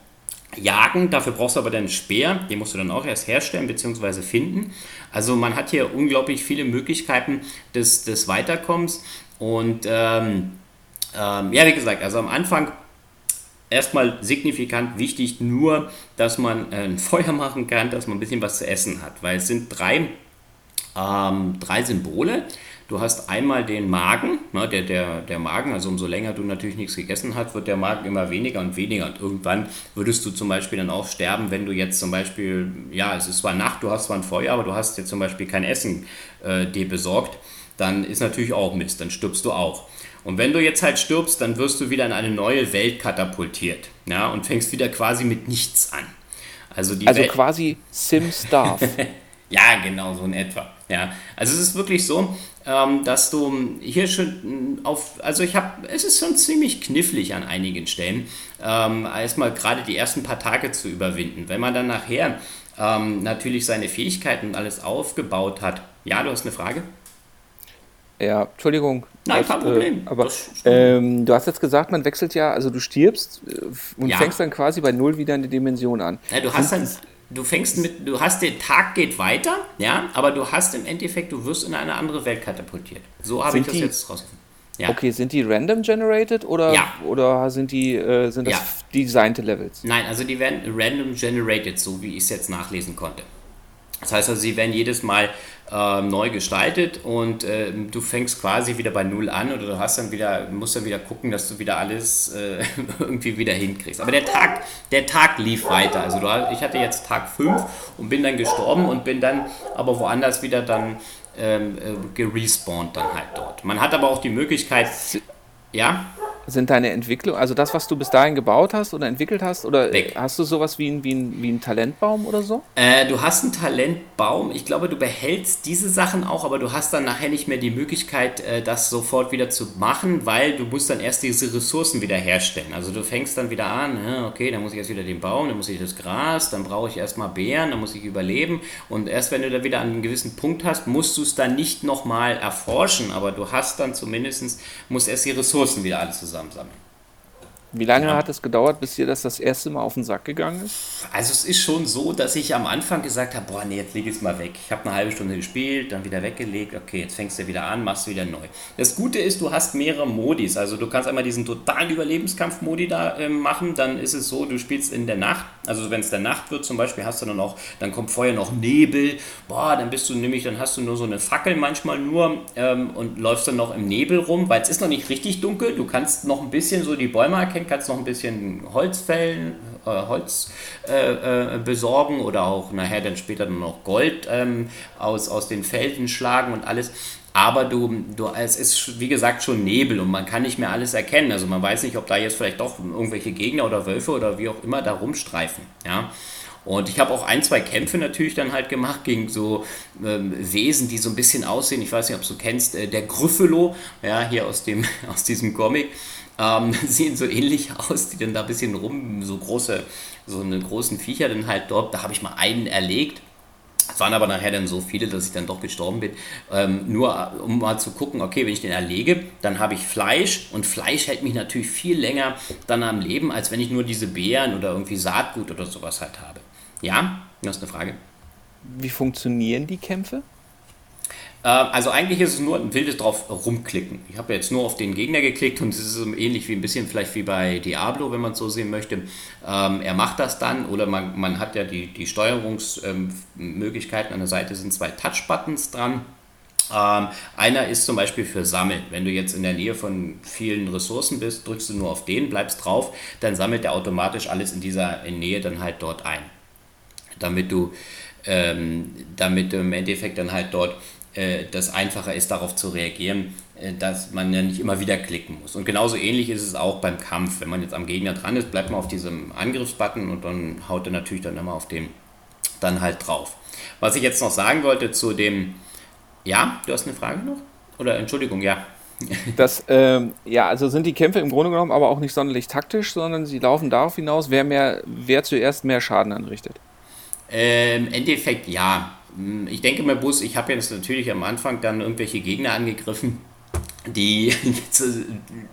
jagen. Dafür brauchst du aber dann einen Speer, den musst du dann auch erst herstellen bzw. finden. Also man hat hier unglaublich viele Möglichkeiten des, des Weiterkommens und ähm, ähm, ja, wie gesagt, also am Anfang erstmal signifikant wichtig nur, dass man ein Feuer machen kann, dass man ein bisschen was zu essen hat, weil es sind drei, ähm, drei Symbole. Du hast einmal den Magen, ne, der, der, der Magen, also umso länger du natürlich nichts gegessen hast, wird der Magen immer weniger und weniger. Und irgendwann würdest du zum Beispiel dann auch sterben, wenn du jetzt zum Beispiel, ja, es ist zwar Nacht, du hast zwar ein Feuer, aber du hast jetzt zum Beispiel kein Essen äh, dir besorgt, dann ist natürlich auch Mist, dann stirbst du auch. Und wenn du jetzt halt stirbst, dann wirst du wieder in eine neue Welt katapultiert. Ja, und fängst wieder quasi mit nichts an. Also, die also Welt quasi Sims Darf. ja, genau, so in etwa. Ja, also es ist wirklich so, ähm, dass du hier schon auf, also ich habe, es ist schon ziemlich knifflig an einigen Stellen, ähm, erstmal gerade die ersten paar Tage zu überwinden. Wenn man dann nachher ähm, natürlich seine Fähigkeiten und alles aufgebaut hat. Ja, du hast eine Frage? Ja, Entschuldigung. Nein, kein Problem. Äh, aber ähm, du hast jetzt gesagt, man wechselt ja, also du stirbst äh, und ja. fängst dann quasi bei Null wieder eine Dimension an. Ja, du hast dann, du fängst mit, du hast den Tag geht weiter, ja, aber du hast im Endeffekt, du wirst in eine andere Welt katapultiert. So habe ich das die, jetzt rausgefunden. Ja. Okay, sind die random generated oder, ja. oder sind die äh, sind das ja. designte Levels? Nein, also die werden random generated, so wie ich es jetzt nachlesen konnte. Das heißt also, sie werden jedes Mal äh, neu gestaltet und äh, du fängst quasi wieder bei Null an oder du hast dann wieder, musst dann wieder gucken, dass du wieder alles äh, irgendwie wieder hinkriegst. Aber der Tag, der Tag lief weiter. Also du, ich hatte jetzt Tag 5 und bin dann gestorben und bin dann aber woanders wieder dann ähm, äh, gerespawnt dann halt dort. Man hat aber auch die Möglichkeit, ja sind deine Entwicklung, also das, was du bis dahin gebaut hast oder entwickelt hast, oder Weg. hast du sowas wie ein, wie ein, wie ein Talentbaum oder so? Äh, du hast einen Talentbaum. Ich glaube, du behältst diese Sachen auch, aber du hast dann nachher nicht mehr die Möglichkeit, äh, das sofort wieder zu machen, weil du musst dann erst diese Ressourcen wieder herstellen. Also du fängst dann wieder an, okay, dann muss ich erst wieder den Baum, dann muss ich das Gras, dann brauche ich erstmal Beeren, dann muss ich überleben. Und erst wenn du da wieder an einen gewissen Punkt hast, musst du es dann nicht nochmal erforschen, aber du hast dann zumindest, musst erst die Ressourcen wieder alle zusammen zusammensammeln. Wie lange ja. hat es gedauert, bis dir das das erste Mal auf den Sack gegangen ist? Also es ist schon so, dass ich am Anfang gesagt habe, boah, nee, jetzt leg es mal weg. Ich habe eine halbe Stunde gespielt, dann wieder weggelegt, okay, jetzt fängst du wieder an, machst wieder neu. Das Gute ist, du hast mehrere Modis. Also du kannst einmal diesen totalen Überlebenskampf-Modi da äh, machen, dann ist es so, du spielst in der Nacht, also wenn es der Nacht wird zum Beispiel, hast du dann auch, dann kommt vorher noch Nebel, boah, dann bist du nämlich, dann hast du nur so eine Fackel manchmal nur ähm, und läufst dann noch im Nebel rum, weil es ist noch nicht richtig dunkel, du kannst noch ein bisschen so die Bäume erkennen, kannst noch ein bisschen Holz fällen, äh, Holz äh, äh, besorgen oder auch nachher dann später noch Gold ähm, aus, aus den Felden schlagen und alles. Aber du, du, es ist wie gesagt schon Nebel und man kann nicht mehr alles erkennen. Also man weiß nicht, ob da jetzt vielleicht doch irgendwelche Gegner oder Wölfe oder wie auch immer da rumstreifen. Ja. Und ich habe auch ein, zwei Kämpfe natürlich dann halt gemacht gegen so ähm, Wesen, die so ein bisschen aussehen. Ich weiß nicht, ob du kennst, äh, der Gryffalo, ja, hier aus, dem, aus diesem Comic. Ähm, sehen so ähnlich aus, die dann da ein bisschen rum, so große, so eine großen Viecher dann halt dort. Da habe ich mal einen erlegt. Es waren aber nachher dann so viele, dass ich dann doch gestorben bin. Ähm, nur um mal zu gucken, okay, wenn ich den erlege, dann habe ich Fleisch und Fleisch hält mich natürlich viel länger dann am Leben, als wenn ich nur diese Beeren oder irgendwie Saatgut oder sowas halt habe. Ja, du hast eine Frage. Wie funktionieren die Kämpfe? Äh, also eigentlich ist es nur ein wildes drauf rumklicken. Ich habe jetzt nur auf den Gegner geklickt und es ist ähnlich wie ein bisschen vielleicht wie bei Diablo, wenn man es so sehen möchte. Ähm, er macht das dann oder man, man hat ja die, die Steuerungsmöglichkeiten. An der Seite sind zwei Touch-Buttons dran. Ähm, einer ist zum Beispiel für Sammeln. Wenn du jetzt in der Nähe von vielen Ressourcen bist, drückst du nur auf den, bleibst drauf, dann sammelt er automatisch alles in dieser Nähe dann halt dort ein damit du, ähm, damit du im Endeffekt dann halt dort äh, das einfacher ist, darauf zu reagieren, äh, dass man ja nicht immer wieder klicken muss. Und genauso ähnlich ist es auch beim Kampf. Wenn man jetzt am Gegner dran ist, bleibt man auf diesem Angriffsbutton und dann haut er natürlich dann immer auf den dann halt drauf. Was ich jetzt noch sagen wollte zu dem, ja, du hast eine Frage noch? Oder Entschuldigung, ja. Das, ähm, ja, also sind die Kämpfe im Grunde genommen aber auch nicht sonderlich taktisch, sondern sie laufen darauf hinaus, wer, mehr, wer zuerst mehr Schaden anrichtet. Ähm, Im Endeffekt ja. Hm, ich denke mal, Bus, ich habe jetzt natürlich am Anfang dann irgendwelche Gegner angegriffen, die jetzt äh,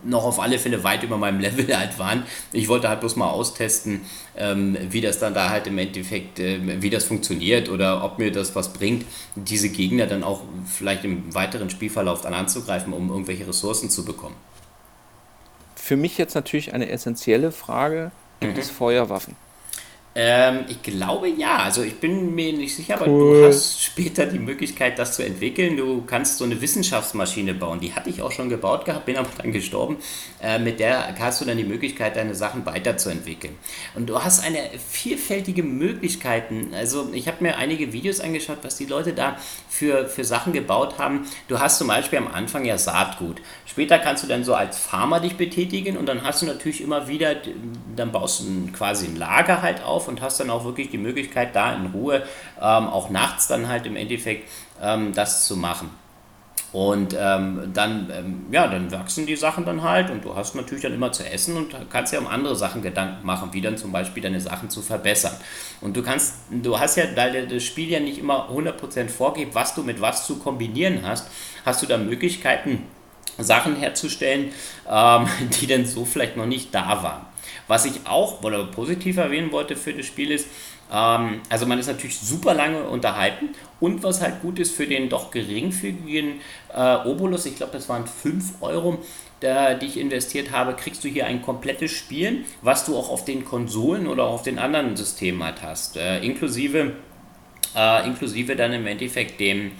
noch auf alle Fälle weit über meinem Level halt waren. Ich wollte halt bloß mal austesten, ähm, wie das dann da halt im Endeffekt, äh, wie das funktioniert oder ob mir das was bringt, diese Gegner dann auch vielleicht im weiteren Spielverlauf dann anzugreifen, um irgendwelche Ressourcen zu bekommen. Für mich jetzt natürlich eine essentielle Frage, gibt mhm. es Feuerwaffen? Ähm, ich glaube ja. Also ich bin mir nicht sicher, aber cool. du hast später die Möglichkeit, das zu entwickeln. Du kannst so eine Wissenschaftsmaschine bauen. Die hatte ich auch schon gebaut gehabt, bin aber dann gestorben. Äh, mit der hast du dann die Möglichkeit, deine Sachen weiterzuentwickeln. Und du hast eine vielfältige Möglichkeiten. Also ich habe mir einige Videos angeschaut, was die Leute da für, für Sachen gebaut haben. Du hast zum Beispiel am Anfang ja Saatgut. Später kannst du dann so als Farmer dich betätigen und dann hast du natürlich immer wieder, dann baust du quasi ein Lager halt auf und hast dann auch wirklich die Möglichkeit, da in Ruhe ähm, auch nachts dann halt im Endeffekt ähm, das zu machen. Und ähm, dann, ähm, ja, dann wachsen die Sachen dann halt und du hast natürlich dann immer zu essen und kannst ja um andere Sachen Gedanken machen, wie dann zum Beispiel deine Sachen zu verbessern. Und du kannst, du hast ja, weil das Spiel ja nicht immer 100% vorgibt, was du mit was zu kombinieren hast, hast du da Möglichkeiten, Sachen herzustellen, ähm, die dann so vielleicht noch nicht da waren. Was ich auch oder positiv erwähnen wollte für das Spiel ist, ähm, also man ist natürlich super lange unterhalten und was halt gut ist für den doch geringfügigen äh, Obolus, ich glaube das waren 5 Euro, der, die ich investiert habe, kriegst du hier ein komplettes Spiel, was du auch auf den Konsolen oder auf den anderen Systemen halt hast, äh, inklusive, äh, inklusive dann im Endeffekt dem,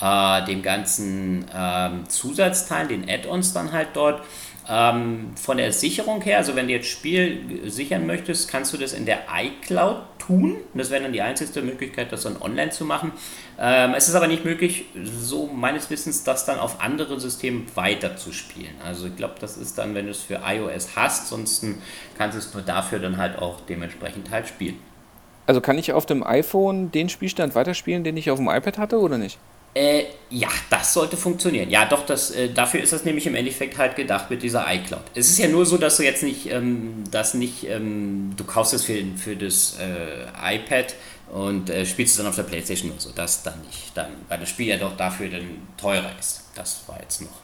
äh, dem ganzen ähm, Zusatzteil, den Add-ons dann halt dort. Ähm, von der Sicherung her, also wenn du jetzt Spiel sichern möchtest, kannst du das in der iCloud tun. Das wäre dann die einzige Möglichkeit, das dann online zu machen. Ähm, es ist aber nicht möglich, so meines Wissens, das dann auf andere Systeme weiterzuspielen. Also ich glaube, das ist dann, wenn du es für iOS hast, sonst kannst du es nur dafür dann halt auch dementsprechend halt spielen. Also kann ich auf dem iPhone den Spielstand weiterspielen, den ich auf dem iPad hatte oder nicht? Äh, ja, das sollte funktionieren. Ja, doch, das, äh, dafür ist das nämlich im Endeffekt halt gedacht mit dieser iCloud. Es ist ja nur so, dass du jetzt nicht, ähm, das nicht, ähm, du kaufst es für, für das äh, iPad und äh, spielst es dann auf der Playstation oder so. Das dann nicht. Dann, weil das Spiel ja doch dafür dann teurer ist. Das war jetzt noch.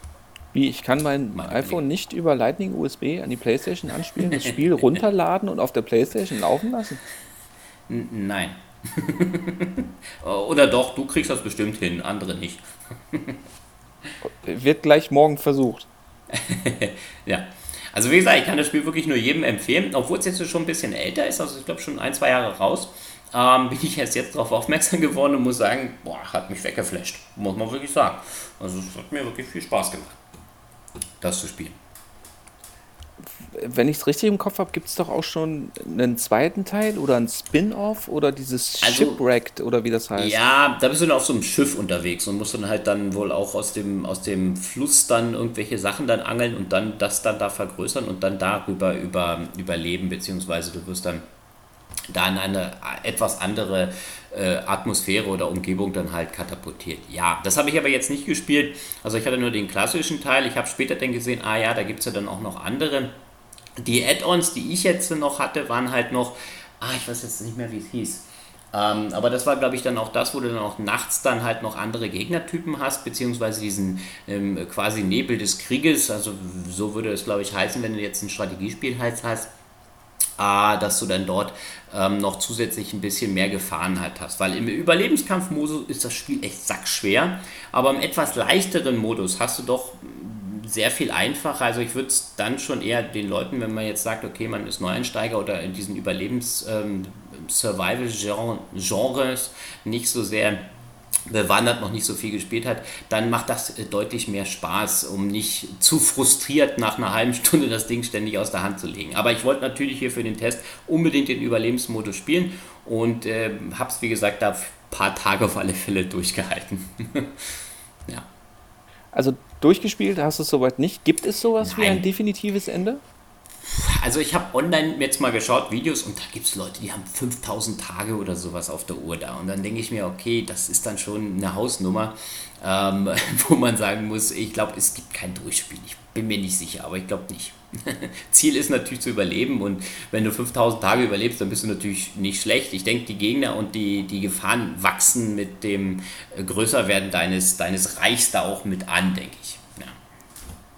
Wie, ich kann mein iPhone nicht über Lightning USB an die Playstation anspielen, das Spiel runterladen und auf der Playstation laufen lassen? N nein. Oder doch, du kriegst das bestimmt hin, andere nicht. Wird gleich morgen versucht. ja. Also wie gesagt, ich kann das Spiel wirklich nur jedem empfehlen, obwohl es jetzt schon ein bisschen älter ist, also ich glaube schon ein, zwei Jahre raus, ähm, bin ich erst jetzt darauf aufmerksam geworden und muss sagen, boah, hat mich weggeflasht, muss man wirklich sagen. Also es hat mir wirklich viel Spaß gemacht, das zu spielen. Wenn ich es richtig im Kopf habe, gibt es doch auch schon einen zweiten Teil oder ein Spin-off oder dieses Also- Shipwrecked oder wie das heißt. Ja, da bist du dann auf so einem Schiff unterwegs und musst dann halt dann wohl auch aus dem, aus dem Fluss dann irgendwelche Sachen dann angeln und dann das dann da vergrößern und dann darüber über, überleben, beziehungsweise du wirst dann da in eine etwas andere äh, Atmosphäre oder Umgebung dann halt katapultiert. Ja, das habe ich aber jetzt nicht gespielt. Also ich hatte nur den klassischen Teil. Ich habe später dann gesehen, ah ja, da gibt es ja dann auch noch andere. Die Add-ons, die ich jetzt noch hatte, waren halt noch, ah, ich weiß jetzt nicht mehr, wie es hieß. Ähm, aber das war, glaube ich, dann auch das, wo du dann auch nachts dann halt noch andere Gegnertypen hast, beziehungsweise diesen ähm, quasi Nebel des Krieges. Also so würde es, glaube ich, heißen, wenn du jetzt ein Strategiespiel halt hast äh, dass du dann dort ähm, noch zusätzlich ein bisschen mehr Gefahren halt hast. Weil im Überlebenskampfmodus ist das Spiel echt sackschwer, aber im etwas leichteren Modus hast du doch sehr viel einfacher. Also ich würde es dann schon eher den Leuten, wenn man jetzt sagt, okay, man ist Neueinsteiger oder in diesen Überlebens-Survival-Genres nicht so sehr bewandert, noch nicht so viel gespielt hat, dann macht das äh, deutlich mehr Spaß, um nicht zu frustriert nach einer halben Stunde das Ding ständig aus der Hand zu legen. Aber ich wollte natürlich hier für den Test unbedingt den Überlebensmodus spielen und äh, habe es, wie gesagt, da ein paar Tage auf alle Fälle durchgehalten. ja. Also durchgespielt hast du es soweit nicht. Gibt es sowas wie Nein. ein definitives Ende? Also ich habe online jetzt mal geschaut, Videos, und da gibt es Leute, die haben 5000 Tage oder sowas auf der Uhr da. Und dann denke ich mir, okay, das ist dann schon eine Hausnummer, ähm, wo man sagen muss, ich glaube, es gibt kein Durchspiel. Ich bin mir nicht sicher, aber ich glaube nicht. Ziel ist natürlich zu überleben und wenn du 5000 Tage überlebst, dann bist du natürlich nicht schlecht. Ich denke, die Gegner und die, die Gefahren wachsen mit dem äh, Größerwerden deines, deines Reichs da auch mit an, denke ich.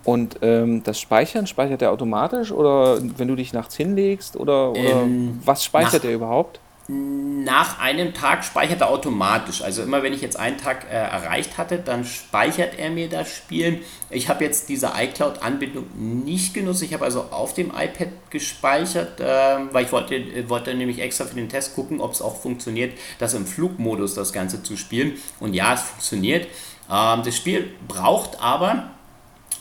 Und ähm, das Speichern, speichert er automatisch oder wenn du dich nachts hinlegst oder, oder Ähm, was speichert nach- er überhaupt? Nach einem Tag speichert er automatisch. Also immer wenn ich jetzt einen Tag äh, erreicht hatte, dann speichert er mir das Spiel. Ich habe jetzt diese iCloud-Anbindung nicht genutzt. Ich habe also auf dem iPad gespeichert, äh, weil ich wollte, äh, wollte nämlich extra für den Test gucken, ob es auch funktioniert, das im Flugmodus das Ganze zu spielen. Und ja, es funktioniert. Ähm, das Spiel braucht aber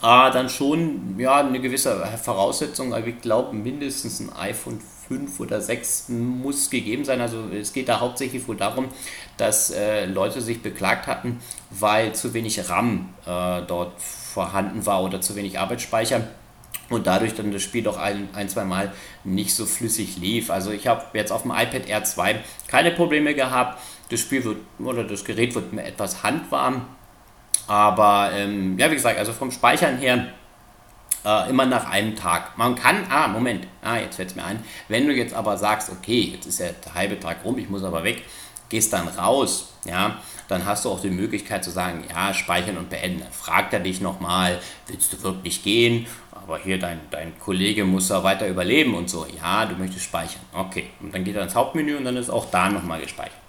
äh, dann schon ja, eine gewisse Voraussetzung. Also ich glaube, mindestens ein iPhone 5 oder 6 muss gegeben sein. Also es geht da hauptsächlich wohl darum, dass äh, Leute sich beklagt hatten, weil zu wenig RAM äh, dort vorhanden war oder zu wenig Arbeitsspeicher. Und dadurch dann das Spiel doch ein, ein zwei Mal nicht so flüssig lief. Also ich habe jetzt auf dem iPad Air 2 keine Probleme gehabt. Das Spiel wird oder das Gerät wird mir etwas handwarm. Aber ähm, ja, wie gesagt, also vom Speichern her äh, immer nach einem Tag. Man kann, ah, Moment, ah, jetzt fällt es mir ein, wenn du jetzt aber sagst, okay, jetzt ist ja der halbe Tag rum, ich muss aber weg, gehst dann raus, ja, dann hast du auch die Möglichkeit zu sagen, ja, speichern und beenden. Dann fragt er dich nochmal, willst du wirklich gehen? Aber hier, dein, dein Kollege muss ja weiter überleben und so. Ja, du möchtest speichern. Okay. Und dann geht er ins Hauptmenü und dann ist auch da nochmal gespeichert.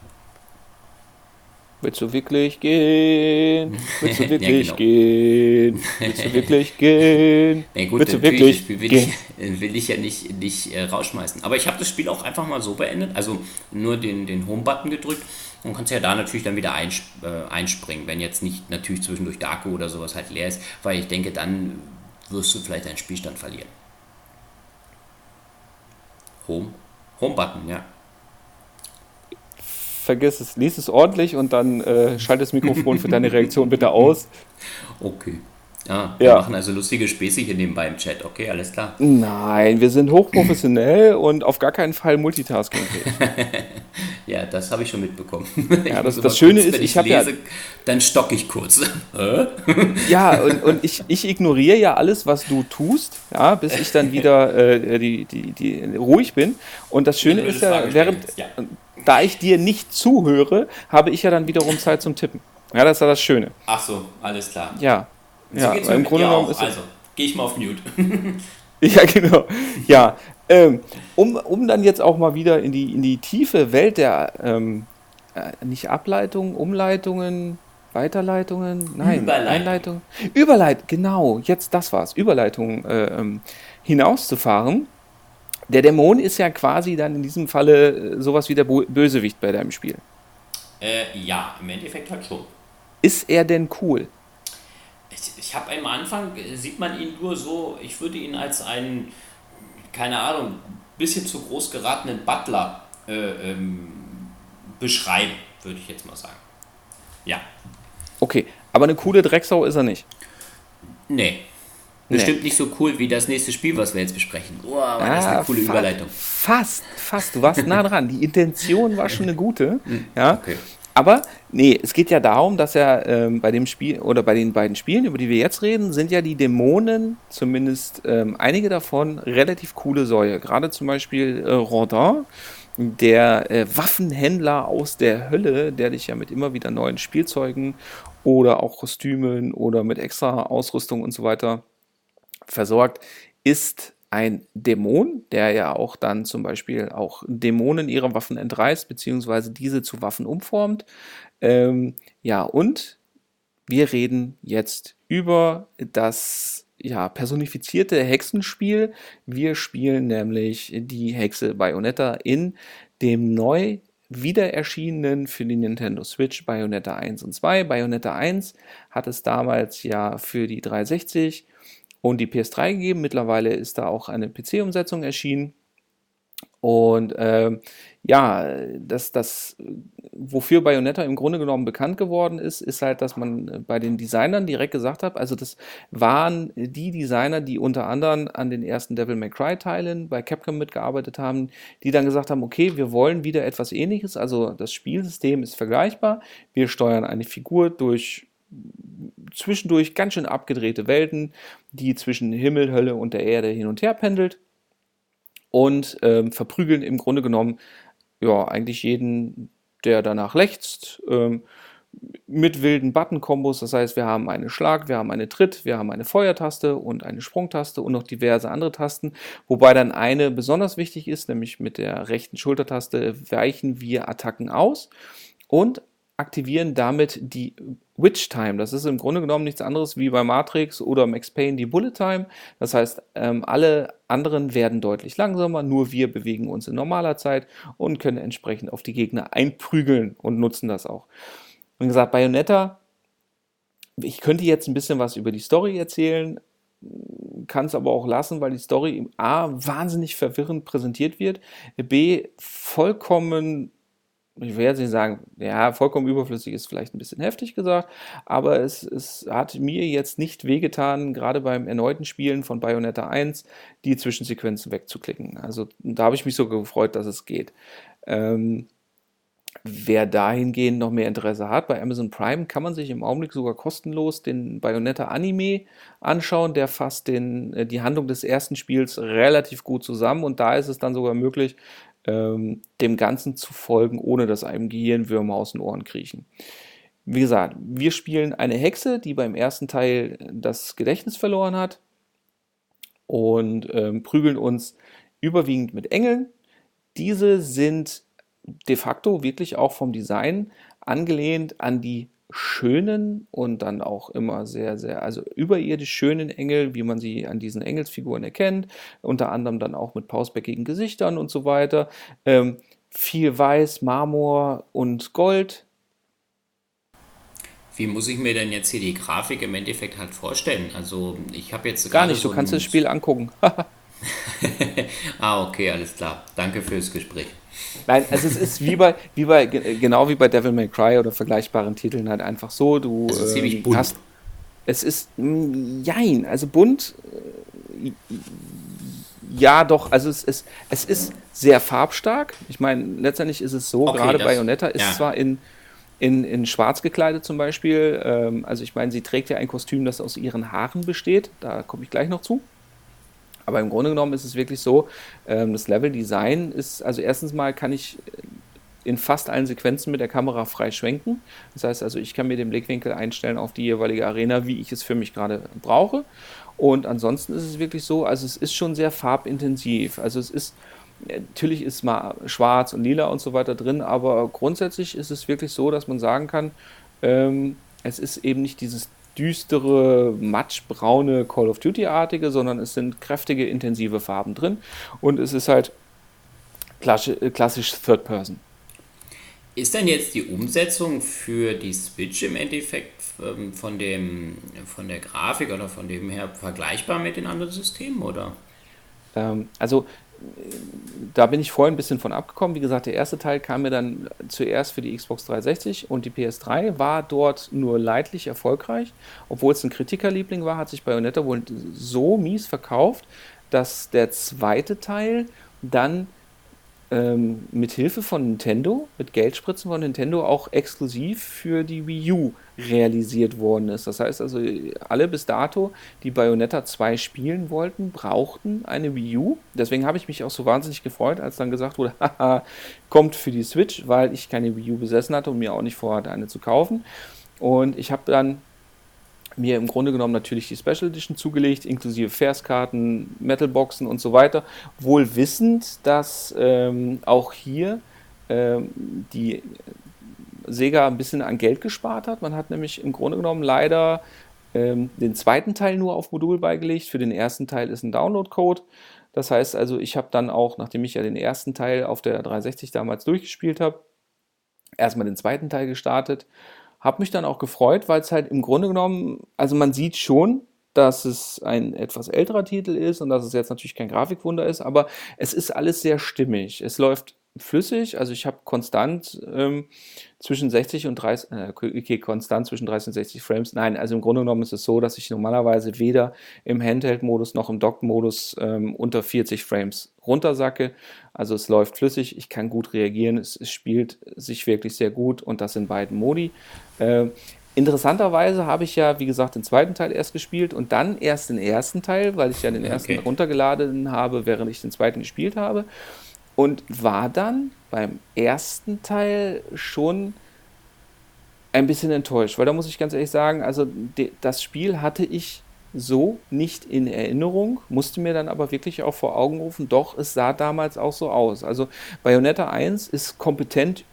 Willst du wirklich gehen? Willst du Ja, wirklich genau. gehen? Willst du wirklich gehen? Na gut, Willst du wirklich das Spiel will gehen? ich, will ich ja nicht, nicht äh, rausschmeißen. Aber ich habe das Spiel auch einfach mal so beendet, also nur den, den Home-Button gedrückt und kannst ja da natürlich dann wieder einsp äh, einspringen, wenn jetzt nicht natürlich zwischendurch Akku oder sowas halt leer ist, weil ich denke, dann wirst du vielleicht deinen Spielstand verlieren. Home? Home-Button, ja. Vergiss es, lies es ordentlich und dann äh, schalte das Mikrofon für deine Reaktion bitte aus. Okay. Ja, wir Ja. machen also lustige Späße hier nebenbei im Chat. Okay, alles klar. Nein, wir sind hochprofessionell und auf gar keinen Fall multitasking Ja, das habe ich schon mitbekommen. Ja, Ich das- das Schöne kurz, ist, wenn ich habe ja- lese, Dann stocke ich kurz. Ja, und, und ich, ich ignoriere ja alles, was du tust, ja, bis ich dann wieder äh, die, die, die, ruhig bin. Und das Schöne ist ja, während, ja. Da ich dir nicht zuhöre, habe ich ja dann wiederum Zeit zum Tippen. Ja, das ist ja das Schöne. Ach so, alles klar. Ja. So ja, im Grunde genommen ist Also, gehe ich mal auf Mute. ja, genau. Ja, ähm, um, um dann jetzt auch mal wieder in die, in die tiefe Welt der, ähm, äh, nicht Ableitungen, Umleitungen, Weiterleitungen, nein, Überleitung. Einleitung, Überleitung, genau, jetzt das war's, Überleitung äh, ähm, hinauszufahren. Der Dämon ist ja quasi dann in diesem Falle äh, sowas wie der Bösewicht bei deinem Spiel. Äh, ja, im Endeffekt halt schon. Ist er denn cool? Ich, ich habe am Anfang, äh, sieht man ihn nur so, ich würde ihn als einen, keine Ahnung, bisschen zu groß geratenen Butler äh, ähm, beschreiben, würde ich jetzt mal sagen. Ja. Okay, aber eine coole Drecksau ist er nicht. Nee. Bestimmt nee. nicht so cool wie das nächste Spiel, was wir jetzt besprechen. Oh, aber ah, das ist eine ah, coole fa Überleitung. Fast, fast. Du warst nah dran. Die Intention war schon eine gute. Hm, ja. Okay. Aber nee, es geht ja darum, dass ja ähm, bei dem Spiel oder bei den beiden Spielen, über die wir jetzt reden, sind ja die Dämonen, zumindest ähm, einige davon, relativ coole Säue. Gerade zum Beispiel äh, Rodin der äh, Waffenhändler aus der Hölle, der dich ja mit immer wieder neuen Spielzeugen oder auch Kostümen oder mit extra Ausrüstung und so weiter versorgt, ist ein Dämon, der ja auch dann zum Beispiel auch Dämonen ihre Waffen entreißt, beziehungsweise diese zu Waffen umformt. Ähm, ja, und wir reden jetzt über das ja, personifizierte Hexenspiel. Wir spielen nämlich die Hexe Bayonetta in dem neu wieder erschienenen für die Nintendo Switch Bayonetta 1 und 2. Bayonetta 1 hat es damals ja für die 360 und die PS3 gegeben. Mittlerweile ist da auch eine PC-Umsetzung erschienen. Und ähm, ja, das, das, wofür Bayonetta im Grunde genommen bekannt geworden ist, ist halt, dass man bei den Designern direkt gesagt hat, also das waren die Designer, die unter anderem an den ersten Devil May Cry Teilen bei Capcom mitgearbeitet haben, die dann gesagt haben, okay, wir wollen wieder etwas ähnliches, also das Spielsystem ist vergleichbar, wir steuern eine Figur durch zwischendurch ganz schön abgedrehte Welten, die zwischen Himmel, Hölle und der Erde hin und her pendelt und ähm, verprügeln im Grunde genommen ja eigentlich jeden, der danach lechzt. Ähm, mit wilden Button-Kombos. Das heißt, wir haben eine Schlag, wir haben eine Tritt, wir haben eine Feuertaste und eine Sprungtaste und noch diverse andere Tasten. Wobei dann eine besonders wichtig ist, nämlich mit der rechten Schultertaste weichen wir Attacken aus und aktivieren damit die Witch Time. Das ist im Grunde genommen nichts anderes wie bei Matrix oder Max Payne die Bullet Time. Das heißt, ähm, alle anderen werden deutlich langsamer, nur wir bewegen uns in normaler Zeit und können entsprechend auf die Gegner einprügeln und nutzen das auch. Wie gesagt, Bayonetta, ich könnte jetzt ein bisschen was über die Story erzählen, kann es aber auch lassen, weil die Story A wahnsinnig verwirrend präsentiert wird, B vollkommen ich werde jetzt nicht sagen, ja, vollkommen überflüssig ist vielleicht ein bisschen heftig gesagt, aber es, es hat mir jetzt nicht wehgetan, gerade beim erneuten Spielen von Bayonetta 1, die Zwischensequenzen wegzuklicken. Also da habe ich mich so gefreut, dass es geht. Ähm, wer dahingehend noch mehr Interesse hat, bei Amazon Prime kann man sich im Augenblick sogar kostenlos den Bayonetta Anime anschauen. Der fasst den, äh, die Handlung des ersten Spiels relativ gut zusammen und da ist es dann sogar möglich, ähm, dem Ganzen zu folgen, ohne dass einem Gehirnwürmer aus den Ohren kriechen. Wie gesagt, wir spielen eine Hexe, die beim ersten Teil das Gedächtnis verloren hat und ähm, prügeln uns überwiegend mit Engeln. Diese sind de facto wirklich auch vom Design angelehnt an die schönen und dann auch immer sehr, sehr, also überirdisch schönen Engel, wie man sie an diesen Engelsfiguren erkennt, unter anderem dann auch mit pausbäckigen Gesichtern und so weiter. Ähm, viel Weiß, Marmor und Gold. Wie muss ich mir denn jetzt hier die Grafik im Endeffekt halt vorstellen? Also ich habe jetzt gar nicht. So du kannst das Spiel angucken. ah, okay, alles klar. Danke fürs Gespräch. Nein, also es ist wie bei, wie bei, genau wie bei Devil May Cry oder vergleichbaren Titeln halt einfach so, du es ist äh, bunt. hast, es ist, mh, mm, jein, also bunt, äh, ja doch, also es ist, es ist sehr farbstark, ich meine, letztendlich ist es so, okay, gerade Bayonetta ist ja. zwar in, in, in schwarz gekleidet zum Beispiel, ähm, also ich meine, sie trägt ja ein Kostüm, das aus ihren Haaren besteht, da komme ich gleich noch zu, aber im Grunde genommen ist es wirklich so, ähm, das Level-Design ist, also erstens mal kann ich in fast allen Sequenzen mit der Kamera frei schwenken. Das heißt also, ich kann mir den Blickwinkel einstellen auf die jeweilige Arena, wie ich es für mich gerade brauche. Und ansonsten ist es wirklich so, also es ist schon sehr farbintensiv. Also es ist, natürlich ist mal schwarz und lila und so weiter drin, aber grundsätzlich ist es wirklich so, dass man sagen kann, ähm, es ist eben nicht dieses düstere, matschbraune Call of Duty-artige, sondern es sind kräftige, intensive Farben drin und es ist halt klassisch Third Person. Ist denn jetzt die Umsetzung für die Switch im Endeffekt ähm, von, dem, von der Grafik oder von dem her vergleichbar mit den anderen Systemen, oder? Ähm, also da bin ich vorhin ein bisschen von abgekommen. Wie gesagt, der erste Teil kam mir dann zuerst für die Xbox 360 und die PS3 war dort nur leidlich erfolgreich. Obwohl es ein Kritikerliebling war, hat sich Bayonetta wohl so mies verkauft, dass der zweite Teil dann ähm, mit Hilfe von Nintendo, mit Geldspritzen von Nintendo auch exklusiv für die Wii U realisiert worden ist. Das heißt also, alle bis dato, die Bayonetta 2 spielen wollten, brauchten eine Wii U. Deswegen habe ich mich auch so wahnsinnig gefreut, als dann gesagt wurde, haha, kommt für die Switch, weil ich keine Wii U besessen hatte und mir auch nicht vorhatte, eine zu kaufen. Und ich habe dann mir im Grunde genommen natürlich die Special Edition zugelegt, inklusive Verskarten, Metalboxen und so weiter, wohl wissend, dass ähm, auch hier ähm, die Sega ein bisschen an Geld gespart hat. Man hat nämlich im Grunde genommen leider ähm, den zweiten Teil nur auf Modul beigelegt. Für den ersten Teil ist ein Download-Code. Das heißt also, ich habe dann auch, nachdem ich ja den ersten Teil auf der 360 damals durchgespielt habe, erstmal den zweiten Teil gestartet habe mich dann auch gefreut, weil es halt im Grunde genommen, also man sieht schon, dass es ein etwas älterer Titel ist und dass es jetzt natürlich kein Grafikwunder ist, aber es ist alles sehr stimmig. Es läuft flüssig, also ich habe konstant ähm, zwischen 60 und 30, äh, okay, konstant zwischen 30 und 60 Frames. Nein, also im Grunde genommen ist es so, dass ich normalerweise weder im Handheld-Modus noch im Dock-Modus ähm, unter 40 Frames runtersacke. Also es läuft flüssig, ich kann gut reagieren, es, es spielt sich wirklich sehr gut und das in beiden Modi. Äh, Interessanterweise habe ich ja, wie gesagt, den zweiten Teil erst gespielt und dann erst den ersten Teil, weil ich ja den ersten okay. runtergeladen habe, während ich den zweiten gespielt habe. Und war dann beim ersten Teil schon ein bisschen enttäuscht, weil da muss ich ganz ehrlich sagen, also das Spiel hatte ich so nicht in Erinnerung, musste mir dann aber wirklich auch vor Augen rufen, doch, es sah damals auch so aus. Also Bayonetta 1 ist kompetent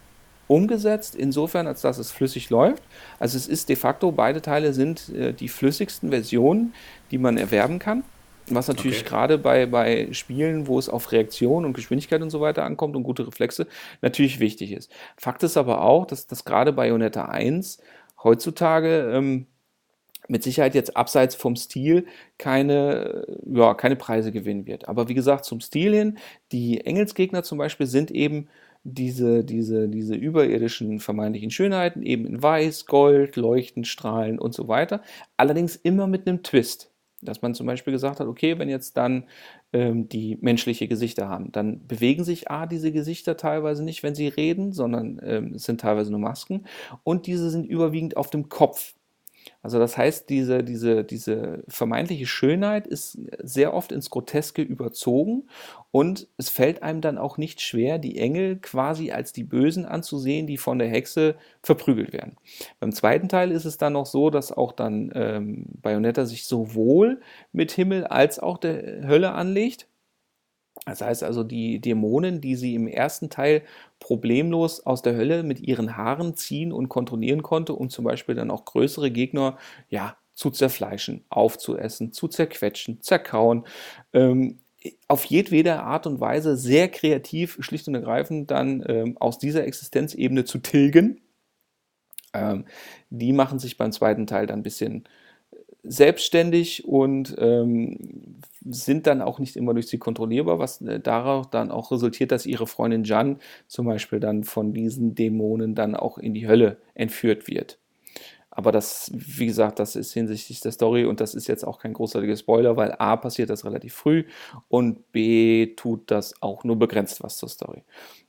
umgesetzt, insofern, als dass es flüssig läuft. Also es ist de facto, beide Teile sind äh, die flüssigsten Versionen, die man erwerben kann. Was natürlich okay. gerade bei, bei Spielen, wo es auf Reaktion und Geschwindigkeit und so weiter ankommt und gute Reflexe, natürlich wichtig ist. Fakt ist aber auch, dass, dass gerade Bayonetta 1 heutzutage ähm, mit Sicherheit jetzt abseits vom Stil keine, ja, keine Preise gewinnen wird. Aber wie gesagt, zum Stil hin, die Engelsgegner zum Beispiel sind eben diese, diese, diese überirdischen vermeintlichen Schönheiten, eben in Weiß, Gold, Leuchten, Strahlen und so weiter. Allerdings immer mit einem Twist. Dass man zum Beispiel gesagt hat, okay, wenn jetzt dann ähm, die menschliche Gesichter haben, dann bewegen sich A, diese Gesichter teilweise nicht, wenn sie reden, sondern ähm, es sind teilweise nur Masken. Und diese sind überwiegend auf dem Kopf. Also das heißt, diese, diese, diese vermeintliche Schönheit ist sehr oft ins Groteske überzogen und es fällt einem dann auch nicht schwer, die Engel quasi als die Bösen anzusehen, die von der Hexe verprügelt werden. Beim zweiten Teil ist es dann noch so, dass auch dann ähm, Bayonetta sich sowohl mit Himmel als auch der Hölle anlegt das heißt also, die Dämonen, die sie im ersten Teil problemlos aus der Hölle mit ihren Haaren ziehen und kontrollieren konnte, um zum Beispiel dann auch größere Gegner ja, zu zerfleischen, aufzuessen, zu zerquetschen, zerkauen. Ähm, auf jedwede Art und Weise sehr kreativ, schlicht und ergreifend dann ähm, aus dieser Existenzebene zu tilgen. Ähm, die machen sich beim zweiten Teil dann ein bisschen selbstständig und ähm, sind dann auch nicht immer durch sie kontrollierbar, was äh, darauf dann auch resultiert, dass ihre Freundin Jan zum Beispiel dann von diesen Dämonen dann auch in die Hölle entführt wird. Aber das, wie gesagt, das ist hinsichtlich der Story und das ist jetzt auch kein großartiger Spoiler, weil A passiert das relativ früh und B tut das auch nur begrenzt was zur Story.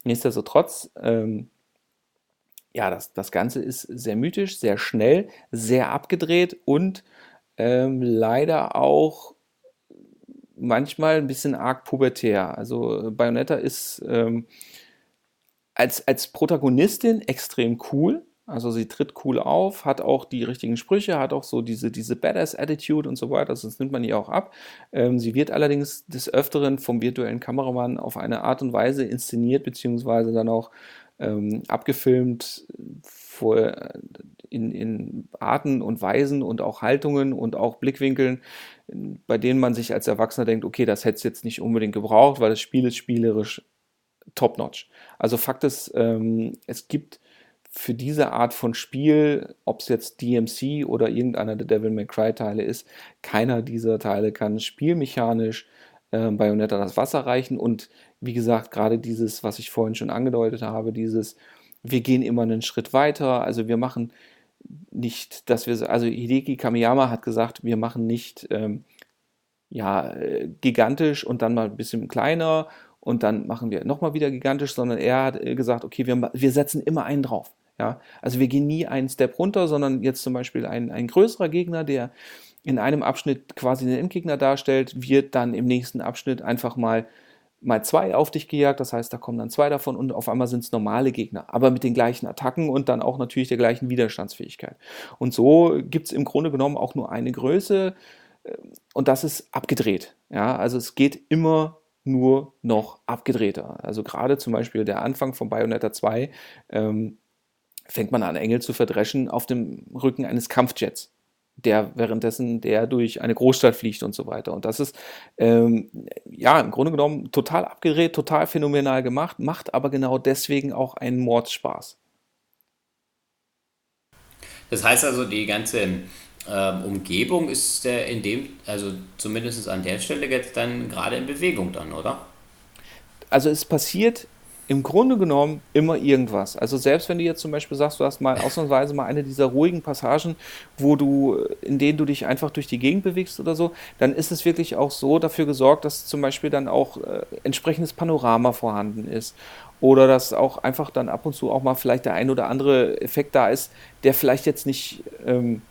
Nichtsdestotrotz, ähm, ja, das, das Ganze ist sehr mythisch, sehr schnell, sehr abgedreht und ähm, leider auch manchmal ein bisschen arg pubertär. Also Bayonetta ist ähm, als, als Protagonistin extrem cool. Also sie tritt cool auf, hat auch die richtigen Sprüche, hat auch so diese, diese Badass-Attitude und so weiter. Das nimmt man ihr auch ab. Ähm, sie wird allerdings des Öfteren vom virtuellen Kameramann auf eine Art und Weise inszeniert, beziehungsweise dann auch ähm, abgefilmt vor, in, in Arten und Weisen und auch Haltungen und auch Blickwinkeln, bei denen man sich als Erwachsener denkt, okay, das hätte es jetzt nicht unbedingt gebraucht, weil das Spiel ist spielerisch top-notch. Also Fakt ist, ähm, es gibt für diese Art von Spiel, ob es jetzt DMC oder irgendeiner der Devil May Cry Teile ist, keiner dieser Teile kann spielmechanisch äh, Bayonetta das Wasser reichen. Und wie gesagt, gerade dieses, was ich vorhin schon angedeutet habe, dieses, wir gehen immer einen Schritt weiter. Also wir machen nicht, dass wir, also Hideki Kamiyama hat gesagt, wir machen nicht ähm, ja, äh, gigantisch und dann mal ein bisschen kleiner und dann machen wir nochmal wieder gigantisch, sondern er hat äh, gesagt, okay, wir, wir setzen immer einen drauf. Ja, also wir gehen nie einen Step runter, sondern jetzt zum Beispiel ein, ein größerer Gegner, der in einem Abschnitt quasi den Endgegner darstellt, wird dann im nächsten Abschnitt einfach mal mal zwei auf dich gejagt, das heißt, da kommen dann zwei davon und auf einmal sind es normale Gegner, aber mit den gleichen Attacken und dann auch natürlich der gleichen Widerstandsfähigkeit. Und so gibt es im Grunde genommen auch nur eine Größe äh, und das ist abgedreht. Ja, also es geht immer nur noch abgedrehter. Also gerade zum Beispiel der Anfang von Bayonetta 2 ähm, fängt man an, Engel zu verdreschen auf dem Rücken eines Kampfjets, der währenddessen der durch eine Großstadt fliegt und so weiter. Und das ist ähm, ja im Grunde genommen total abgedreht, total phänomenal gemacht, macht aber genau deswegen auch einen Mordspaß. Das heißt also, die ganze ähm, Umgebung ist äh, in dem, also zumindest an der Stelle jetzt dann gerade in Bewegung dann, oder? Also es passiert im Grunde genommen immer irgendwas. Also selbst wenn du jetzt zum Beispiel sagst, du hast mal ausnahmsweise mal eine dieser ruhigen Passagen, wo du, in denen du dich einfach durch die Gegend bewegst oder so, dann ist es wirklich auch so dafür gesorgt, dass zum Beispiel dann auch äh, entsprechendes Panorama vorhanden ist. Oder dass auch einfach dann ab und zu auch mal vielleicht der ein oder andere Effekt da ist, der vielleicht jetzt nicht ähm,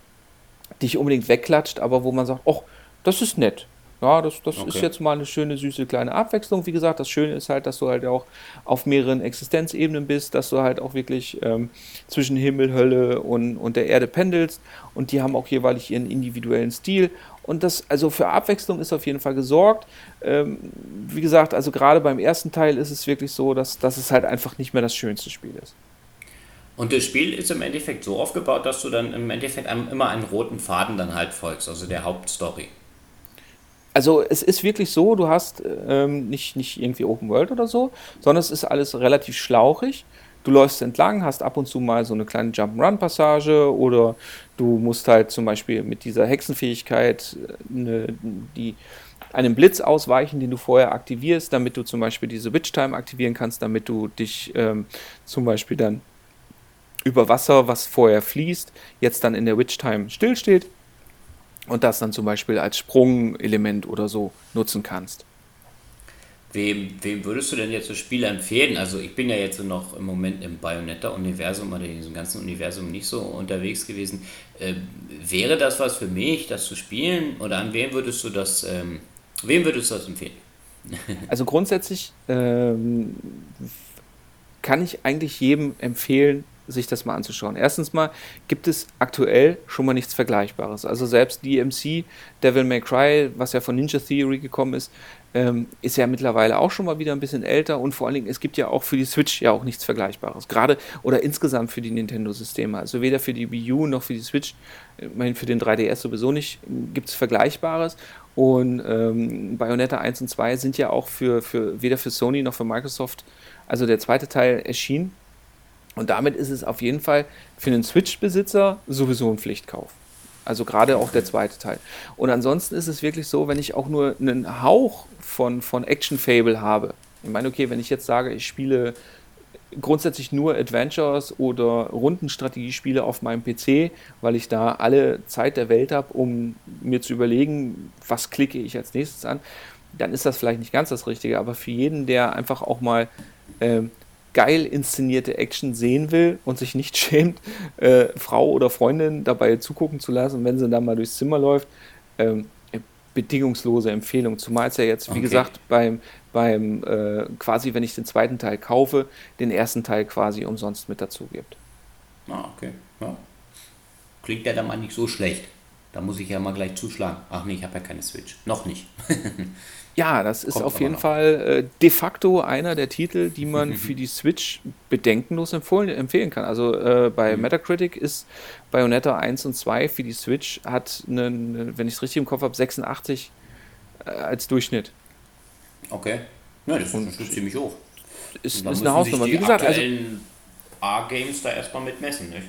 dich unbedingt wegklatscht, aber wo man sagt, oh, das ist nett. Ja, das, das okay. ist jetzt mal eine schöne, süße kleine Abwechslung. Wie gesagt, das Schöne ist halt, dass du halt auch auf mehreren Existenzebenen bist, dass du halt auch wirklich ähm, zwischen Himmel, Hölle und, und der Erde pendelst und die haben auch jeweilig ihren individuellen Stil. Und das, also für Abwechslung ist auf jeden Fall gesorgt. Ähm, wie gesagt, also gerade beim ersten Teil ist es wirklich so, dass, dass es halt einfach nicht mehr das schönste Spiel ist. Und das Spiel ist im Endeffekt so aufgebaut, dass du dann im Endeffekt immer einen roten Faden dann halt folgst, also der Hauptstory also es ist wirklich so, du hast ähm, nicht, nicht irgendwie Open World oder so, sondern es ist alles relativ schlauchig. Du läufst entlang, hast ab und zu mal so eine kleine Jump-Run-Passage oder du musst halt zum Beispiel mit dieser Hexenfähigkeit eine, die, einen Blitz ausweichen, den du vorher aktivierst, damit du zum Beispiel diese Witch-Time aktivieren kannst, damit du dich ähm, zum Beispiel dann über Wasser, was vorher fließt, jetzt dann in der Witch-Time stillsteht und das dann zum Beispiel als Sprungelement oder so nutzen kannst. Wem, wem würdest du denn jetzt das Spiel empfehlen? Also ich bin ja jetzt noch im Moment im Bayonetta-Universum oder in diesem ganzen Universum nicht so unterwegs gewesen. Äh, wäre das was für mich, das zu spielen? Oder an wen würdest du das, ähm, wem würdest du das empfehlen? also grundsätzlich ähm, kann ich eigentlich jedem empfehlen, sich das mal anzuschauen. Erstens mal gibt es aktuell schon mal nichts Vergleichbares. Also selbst DMC, Devil May Cry, was ja von Ninja Theory gekommen ist, ähm, ist ja mittlerweile auch schon mal wieder ein bisschen älter und vor allen Dingen, es gibt ja auch für die Switch ja auch nichts Vergleichbares. Gerade oder insgesamt für die Nintendo-Systeme. Also weder für die Wii U noch für die Switch, immerhin für den 3DS sowieso nicht, gibt es Vergleichbares. Und ähm, Bayonetta 1 und 2 sind ja auch für, für weder für Sony noch für Microsoft, also der zweite Teil erschien und damit ist es auf jeden Fall für einen Switch-Besitzer sowieso ein Pflichtkauf. Also gerade auch der zweite Teil. Und ansonsten ist es wirklich so, wenn ich auch nur einen Hauch von, von Action-Fable habe. Ich meine, okay, wenn ich jetzt sage, ich spiele grundsätzlich nur Adventures oder Rundenstrategiespiele auf meinem PC, weil ich da alle Zeit der Welt habe, um mir zu überlegen, was klicke ich als nächstes an, dann ist das vielleicht nicht ganz das Richtige. Aber für jeden, der einfach auch mal äh, geil inszenierte Action sehen will und sich nicht schämt, äh, Frau oder Freundin dabei zugucken zu lassen, wenn sie dann mal durchs Zimmer läuft, ähm, bedingungslose Empfehlung, zumal es ja jetzt, wie okay. gesagt, beim, beim äh, quasi, wenn ich den zweiten Teil kaufe, den ersten Teil quasi umsonst mit dazu gibt. Ah, okay. Ja. Klingt ja dann mal nicht so schlecht. Da muss ich ja mal gleich zuschlagen. Ach nee, ich habe ja keine Switch. Noch nicht. Ja, das ist Kommt auf jeden noch. Fall äh, de facto einer der Titel, die man für die Switch bedenkenlos empfohlen, empfehlen kann. Also äh, bei mhm. Metacritic ist Bayonetta 1 und 2 für die Switch hat, einen, wenn ich es richtig im Kopf habe, 86 äh, als Durchschnitt. Okay. Ja, das, und ist ziemlich hoch. Ist, ist eine Hausnummer. Wie gesagt, also. A-Games da erstmal mitmessen, nicht?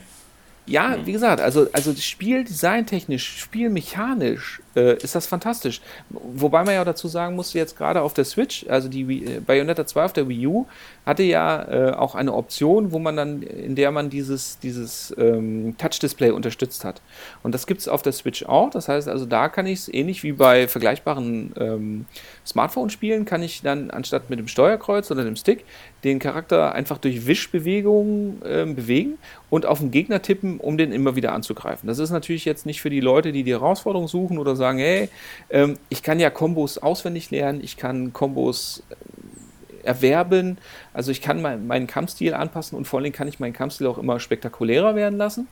Ja, wie gesagt, also, also spieldesigntechnisch, spielmechanisch äh, ist das fantastisch. Wobei man ja dazu sagen muss, jetzt gerade auf der Switch, also die Wii, äh, Bayonetta 2 auf der Wii U, hatte ja äh, auch eine Option, wo man dann, in der man dieses, dieses ähm, Touch-Display unterstützt hat. Und das gibt es auf der Switch auch. Das heißt also, da kann ich es ähnlich wie bei vergleichbaren ähm, Smartphone-Spielen, kann ich dann anstatt mit dem Steuerkreuz oder dem Stick den Charakter einfach durch Wischbewegungen äh, bewegen und auf den Gegner tippen, um den immer wieder anzugreifen. Das ist natürlich jetzt nicht für die Leute, die die Herausforderung suchen oder sagen, hey, ähm, ich kann ja Kombos auswendig lernen, ich kann Kombos erwerben, also ich kann mein, meinen Kampfstil anpassen und vor allem kann ich meinen Kampfstil auch immer spektakulärer werden lassen.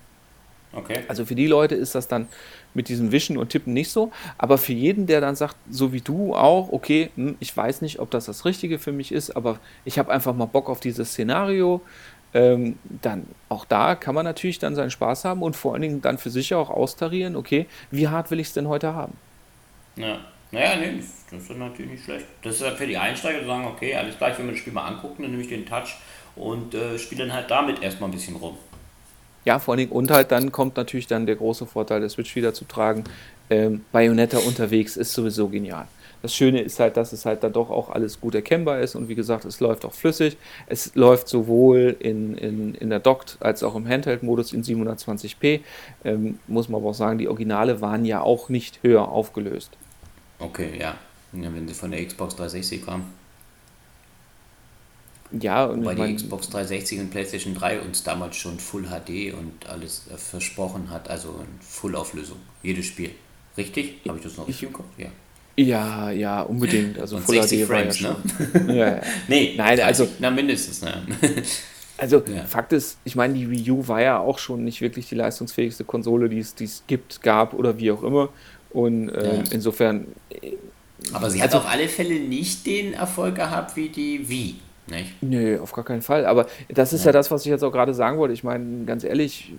Okay. Also für die Leute ist das dann mit diesem Wischen und Tippen nicht so. Aber für jeden, der dann sagt, so wie du auch, okay, hm, ich weiß nicht, ob das das Richtige für mich ist, aber ich habe einfach mal Bock auf dieses Szenario, ähm, dann auch da kann man natürlich dann seinen Spaß haben und vor allen Dingen dann für sich auch austarieren, okay, wie hart will ich es denn heute haben? Ja. Naja, nee, das ist natürlich nicht schlecht. Das ist halt für die Einsteiger, die sagen, okay, alles gleich, wenn wir das Spiel mal angucken, dann nehme ich den Touch und äh, spiele dann halt damit erstmal ein bisschen rum. Ja, vor allen Dingen, und halt dann kommt natürlich dann der große Vorteil der Switch wieder zu tragen. Ähm, Bayonetta unterwegs ist sowieso genial. Das Schöne ist halt, dass es halt dann doch auch alles gut erkennbar ist und wie gesagt, es läuft auch flüssig. Es läuft sowohl in, in, in der Docked als auch im Handheld-Modus in 720p. Ähm, muss man aber auch sagen, die Originale waren ja auch nicht höher aufgelöst. Okay, ja. ja wenn sie von der Xbox 360 kamen. Ja, und Wobei die Xbox 360 und PlayStation 3 uns damals schon Full HD und alles äh, versprochen hat, also in Full-Auflösung, jedes Spiel. Richtig? Habe ich das noch richtig im Kopf? Ja. Ja, ja, unbedingt. Also und Full 60 HD Frames, ja ne? ja, ja. Nee, nein, also. Na, mindestens, ne? Also, ja. Fakt ist, ich meine, die Wii U war ja auch schon nicht wirklich die leistungsfähigste Konsole, die es, die es gibt, gab oder wie auch immer. Und ähm, insofern. Aber sie also, hat auf alle Fälle nicht den Erfolg gehabt wie die Wii. Nicht? Nö, auf gar keinen Fall. Aber das ist ja, ja das, was ich jetzt auch gerade sagen wollte. Ich meine, ganz ehrlich,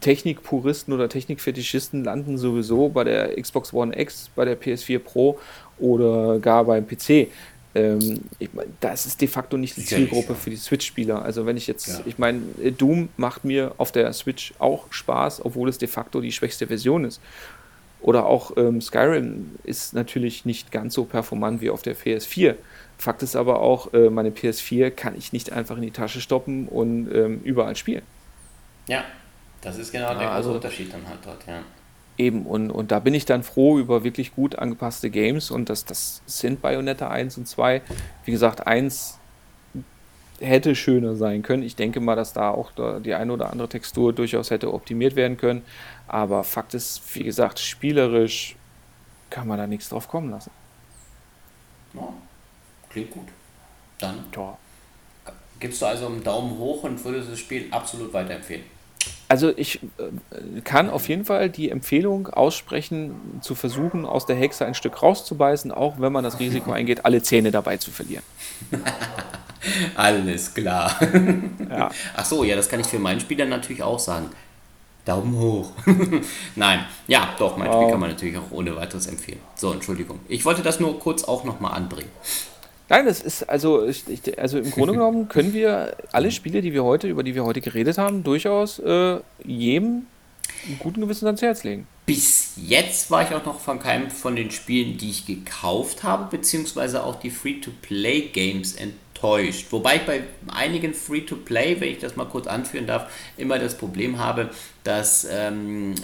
Technikpuristen oder Technikfetischisten landen sowieso bei der Xbox One X, bei der PS4 Pro oder gar beim PC. Ähm, ich mein, das ist de facto nicht die Zielgruppe für die Switch-Spieler. Also wenn ich jetzt, ja. ich meine, Doom macht mir auf der Switch auch Spaß, obwohl es de facto die schwächste Version ist. Oder auch ähm, Skyrim ist natürlich nicht ganz so performant wie auf der PS4. Fakt ist aber auch, äh, meine PS4 kann ich nicht einfach in die Tasche stoppen und ähm, überall spielen. Ja, das ist genau ja, der also, Unterschied dann halt dort, ja. Eben, und, und da bin ich dann froh über wirklich gut angepasste Games und das, das sind Bayonetta 1 und 2. Wie gesagt, 1 hätte schöner sein können. Ich denke mal, dass da auch die eine oder andere Textur durchaus hätte optimiert werden können. Aber Fakt ist, wie gesagt, spielerisch kann man da nichts drauf kommen lassen. Ja, klingt gut. Dann ja. gibst du also einen Daumen hoch und würdest das Spiel absolut weiterempfehlen. Also ich äh, kann auf jeden Fall die Empfehlung aussprechen, zu versuchen, aus der Hexe ein Stück rauszubeißen, auch wenn man das Risiko eingeht, alle Zähne dabei zu verlieren. Alles klar. Ja. Ach so, ja, das kann ich für meinen Spieler natürlich auch sagen. Daumen hoch. Nein, ja, doch, mein Spiel kann man natürlich auch ohne weiteres empfehlen. So, Entschuldigung. Ich wollte das nur kurz auch nochmal anbringen. Nein, das ist also, ich, also im Grunde genommen können wir alle Spiele, die wir heute, über die wir heute geredet haben, durchaus äh, jedem guten Gewissen ans Herz legen. Bis jetzt war ich auch noch von keinem von den Spielen, die ich gekauft habe, beziehungsweise auch die Free-to-Play-Games enttäuscht. Wobei ich bei einigen Free-to-Play, wenn ich das mal kurz anführen darf, immer das Problem habe, dass ähm,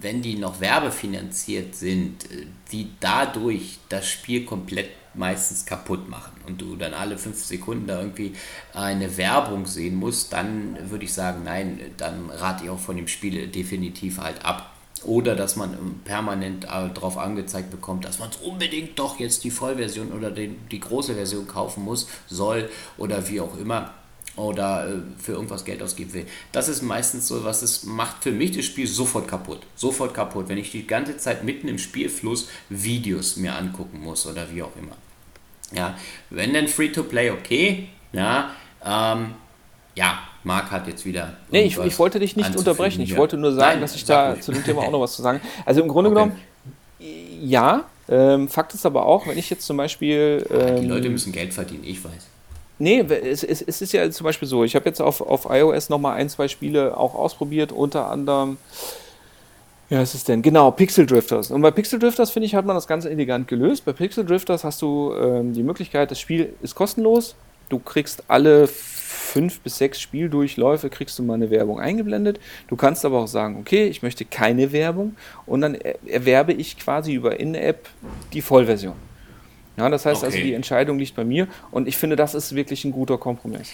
wenn die noch werbefinanziert sind, äh, die dadurch das Spiel komplett meistens kaputt machen und du dann alle fünf Sekunden da irgendwie eine Werbung sehen musst, dann würde ich sagen, nein, dann rate ich auch von dem Spiel definitiv halt ab. Oder dass man permanent äh, darauf angezeigt bekommt, dass man unbedingt doch jetzt die Vollversion oder den, die große Version kaufen muss, soll oder wie auch immer oder äh, für irgendwas Geld ausgeben will. Das ist meistens so, was es macht für mich das Spiel sofort kaputt. Sofort kaputt, wenn ich die ganze Zeit mitten im Spielfluss Videos mir angucken muss oder wie auch immer. Ja, wenn denn Free-to-Play okay, ja, ähm, ja, Marc hat jetzt wieder. Nee, ich, ich wollte dich nicht unterbrechen. Ich wollte nur sagen, Nein, dass ich da ruhig. zu dem Thema auch noch was zu sagen. Also im Grunde okay. genommen, ja. Ähm, Fakt ist aber auch, wenn ich jetzt zum Beispiel. Ähm, die Leute müssen Geld verdienen, ich weiß. Nee, es, es, es ist ja zum Beispiel so, ich habe jetzt auf, auf iOS nochmal ein, zwei Spiele auch ausprobiert, unter anderem, ja, was ist es denn? Genau, Pixel Drifters. Und bei Pixel Drifters, finde ich, hat man das ganz elegant gelöst. Bei Pixel Drifters hast du ähm, die Möglichkeit, das Spiel ist kostenlos. Du kriegst alle fünf bis sechs Spieldurchläufe kriegst du mal eine Werbung eingeblendet. Du kannst aber auch sagen, okay, ich möchte keine Werbung und dann erwerbe ich quasi über In-App die Vollversion. Ja, das heißt also, okay. also, die Entscheidung liegt bei mir und ich finde, das ist wirklich ein guter Kompromiss.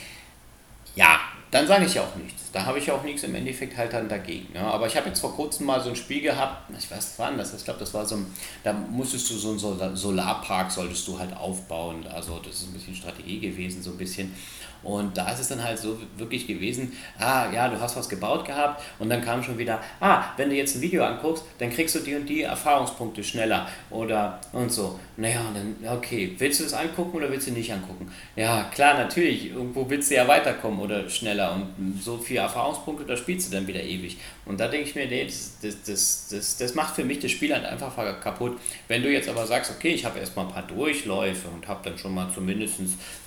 Ja, dann sage ich ja auch nichts. Da habe ich ja auch nichts im Endeffekt halt dann dagegen. Ja. Aber ich habe jetzt vor kurzem mal so ein Spiel gehabt, ich weiß wann das ist, ich glaube, das war so ein, da musstest du so einen Solarpark solltest du halt aufbauen. Also das ist ein bisschen Strategie gewesen, so ein bisschen. Und da ist es dann halt so wirklich gewesen, ah ja, du hast was gebaut gehabt und dann kam schon wieder, ah, wenn du jetzt ein Video anguckst, dann kriegst du die und die Erfahrungspunkte schneller oder und so. Naja, dann, okay, willst du das angucken oder willst du nicht angucken? Ja, klar, natürlich, irgendwo willst du ja weiterkommen oder schneller und so viele Erfahrungspunkte, da spielst du dann wieder ewig. Und da denke ich mir, nee, das, das, das, das, das macht für mich das Spiel halt einfach kaputt. Wenn du jetzt aber sagst, okay, ich habe erstmal ein paar Durchläufe und habe dann schon mal zumindest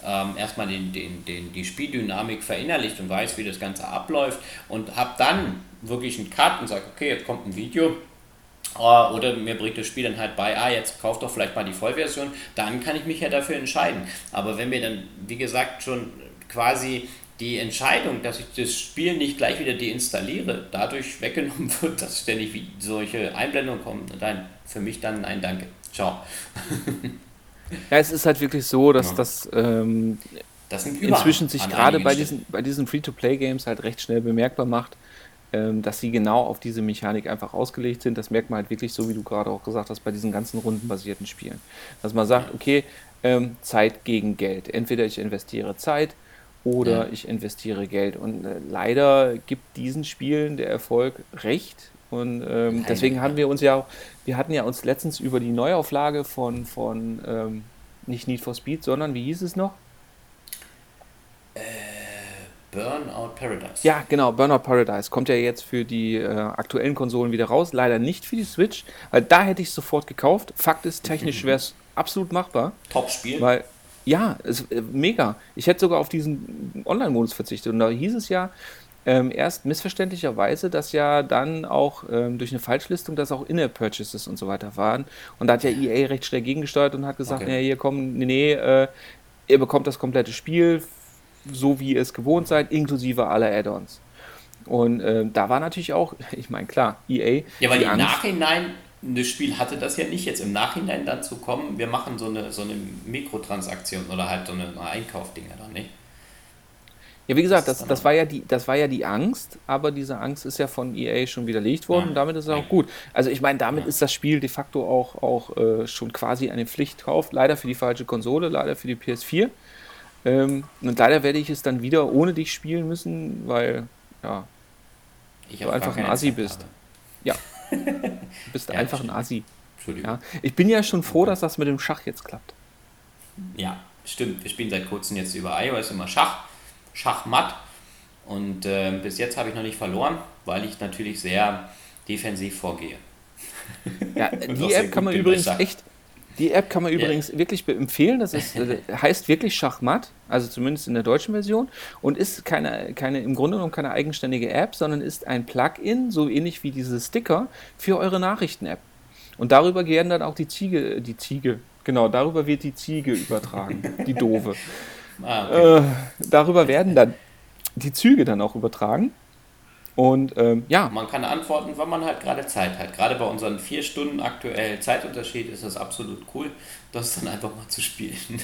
ähm, erstmal den, den, den die Spieldynamik verinnerlicht und weiß, wie das Ganze abläuft und habe dann wirklich einen Cut und sage, okay, jetzt kommt ein Video äh, oder mir bringt das Spiel dann halt bei, ah, jetzt kauf doch vielleicht mal die Vollversion, dann kann ich mich ja dafür entscheiden. Aber wenn mir dann, wie gesagt, schon quasi die Entscheidung, dass ich das Spiel nicht gleich wieder deinstalliere, dadurch weggenommen wird, dass ständig solche Einblendungen kommen, dann für mich dann ein Danke. Ciao. Ja, es ist halt wirklich so, dass ja. das ähm, das sind inzwischen sich gerade bei diesen, bei diesen Free-to-Play-Games halt recht schnell bemerkbar macht, ähm, dass sie genau auf diese Mechanik einfach ausgelegt sind. Das merkt man halt wirklich so, wie du gerade auch gesagt hast, bei diesen ganzen rundenbasierten Spielen. Dass man sagt, okay, ähm, Zeit gegen Geld. Entweder ich investiere Zeit oder ja. ich investiere Geld. Und äh, leider gibt diesen Spielen der Erfolg recht. Und ähm, deswegen haben wir uns ja auch, wir hatten ja uns letztens über die Neuauflage von, von ähm, nicht Need for Speed, sondern wie hieß es noch? Burnout Paradise. Ja, genau, Burnout Paradise kommt ja jetzt für die äh, aktuellen Konsolen wieder raus. Leider nicht für die Switch, weil da hätte ich es sofort gekauft. Fakt ist, technisch wäre es absolut machbar. Top-Spiel. Weil, ja, ist, äh, mega. Ich hätte sogar auf diesen Online-Modus verzichtet. Und da hieß es ja, ähm, erst missverständlicherweise, dass ja dann auch ähm, durch eine Falschlistung, dass auch In-App-Purchases und so weiter waren. Und da hat ja EA recht schnell gegengesteuert und hat gesagt, okay. nee, hier kommen, nee, nee, äh, ihr bekommt das komplette Spiel so wie ihr es gewohnt seid, inklusive aller Add-ons. Und äh, da war natürlich auch, ich meine, klar, EA. Ja, weil im Angst, Nachhinein, das Spiel hatte das ja nicht, jetzt im Nachhinein dann zu kommen, wir machen so eine, so eine Mikrotransaktion oder halt so eine, eine dann, nicht? Ja, wie gesagt, das, das, war ja die, das war ja die Angst, aber diese Angst ist ja von EA schon widerlegt worden ja. und damit ist es auch gut. Also ich meine, damit ja. ist das Spiel de facto auch, auch äh, schon quasi eine Pflichtkauf. Leider für die falsche Konsole, leider für die PS4. Ähm, und leider werde ich es dann wieder ohne dich spielen müssen, weil, ja, du einfach ein Assi bist. Habe. Ja. Du bist ja, einfach ein Assi. Entschuldigung. Ja. Ich bin ja schon froh, dass das mit dem Schach jetzt klappt. Ja, stimmt. Wir spielen seit kurzem jetzt über iOS immer Schach, Schachmatt. Und äh, bis jetzt habe ich noch nicht verloren, weil ich natürlich sehr defensiv vorgehe. Ja, die App kann man übrigens echt, die App kann man übrigens ja. wirklich empfehlen. Das ist, äh, heißt wirklich Schachmatt, also zumindest in der deutschen Version, und ist keine, keine, im Grunde genommen keine eigenständige App, sondern ist ein Plugin, so ähnlich wie diese Sticker, für eure Nachrichten-App. Und darüber gehen dann auch die Ziege, die Ziege, genau, darüber wird die Ziege übertragen, die doofe. Ah, okay. äh, darüber werden dann die Züge dann auch übertragen. Und ähm, ja. Man kann antworten, wenn man halt gerade Zeit hat. Gerade bei unseren vier Stunden aktuell Zeitunterschied ist das absolut cool, das dann einfach mal zu spielen.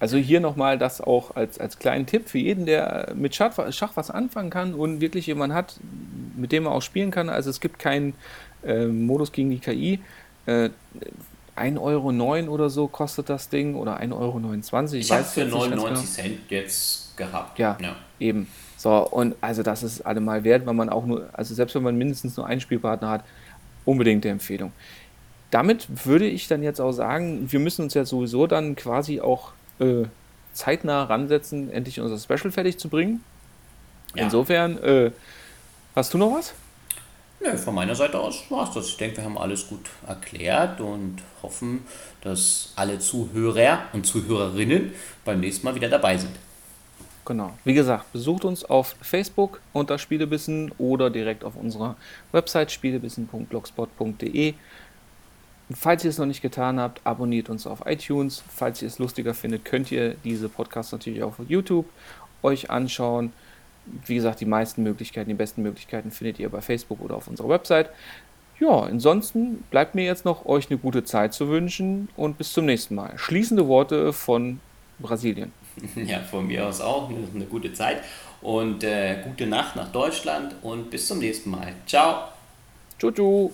Also hier nochmal das auch als, als kleinen Tipp für jeden, der mit Schach, Schach was anfangen kann und wirklich jemanden hat, mit dem er auch spielen kann. Also es gibt keinen äh, Modus gegen die KI. Äh, 1,09 Euro oder so kostet das Ding oder 1,29 Euro. Ich, ich habe für 99 genau. Cent jetzt gehabt. Ja, ja, eben. So, und also das ist allemal wert, weil man auch nur, also selbst wenn man mindestens nur einen Spielpartner hat, unbedingt die Empfehlung. Damit würde ich dann jetzt auch sagen, wir müssen uns ja sowieso dann quasi auch äh, zeitnah ransetzen, endlich unser Special fertig zu bringen. Ja. Insofern, äh, hast du noch was? Nö, von meiner Seite aus war es das. Ich denke, wir haben alles gut erklärt und hoffen, dass alle Zuhörer und Zuhörerinnen beim nächsten Mal wieder dabei sind. Genau. Wie gesagt, besucht uns auf Facebook unter Spielebissen oder direkt auf unserer Website spielebissen.blogspot.de. Falls ihr es noch nicht getan habt, abonniert uns auf iTunes. Falls ihr es lustiger findet, könnt ihr diese Podcasts natürlich auch auf YouTube euch anschauen. Wie gesagt, die meisten Möglichkeiten, die besten Möglichkeiten findet ihr bei Facebook oder auf unserer Website. Ja, ansonsten bleibt mir jetzt noch euch eine gute Zeit zu wünschen und bis zum nächsten Mal. Schließende Worte von Brasilien. Ja, von mir aus auch. Eine, gute Zeit und äh, gute Nacht nach Deutschland und bis zum nächsten Mal. Ciao. Tschüss.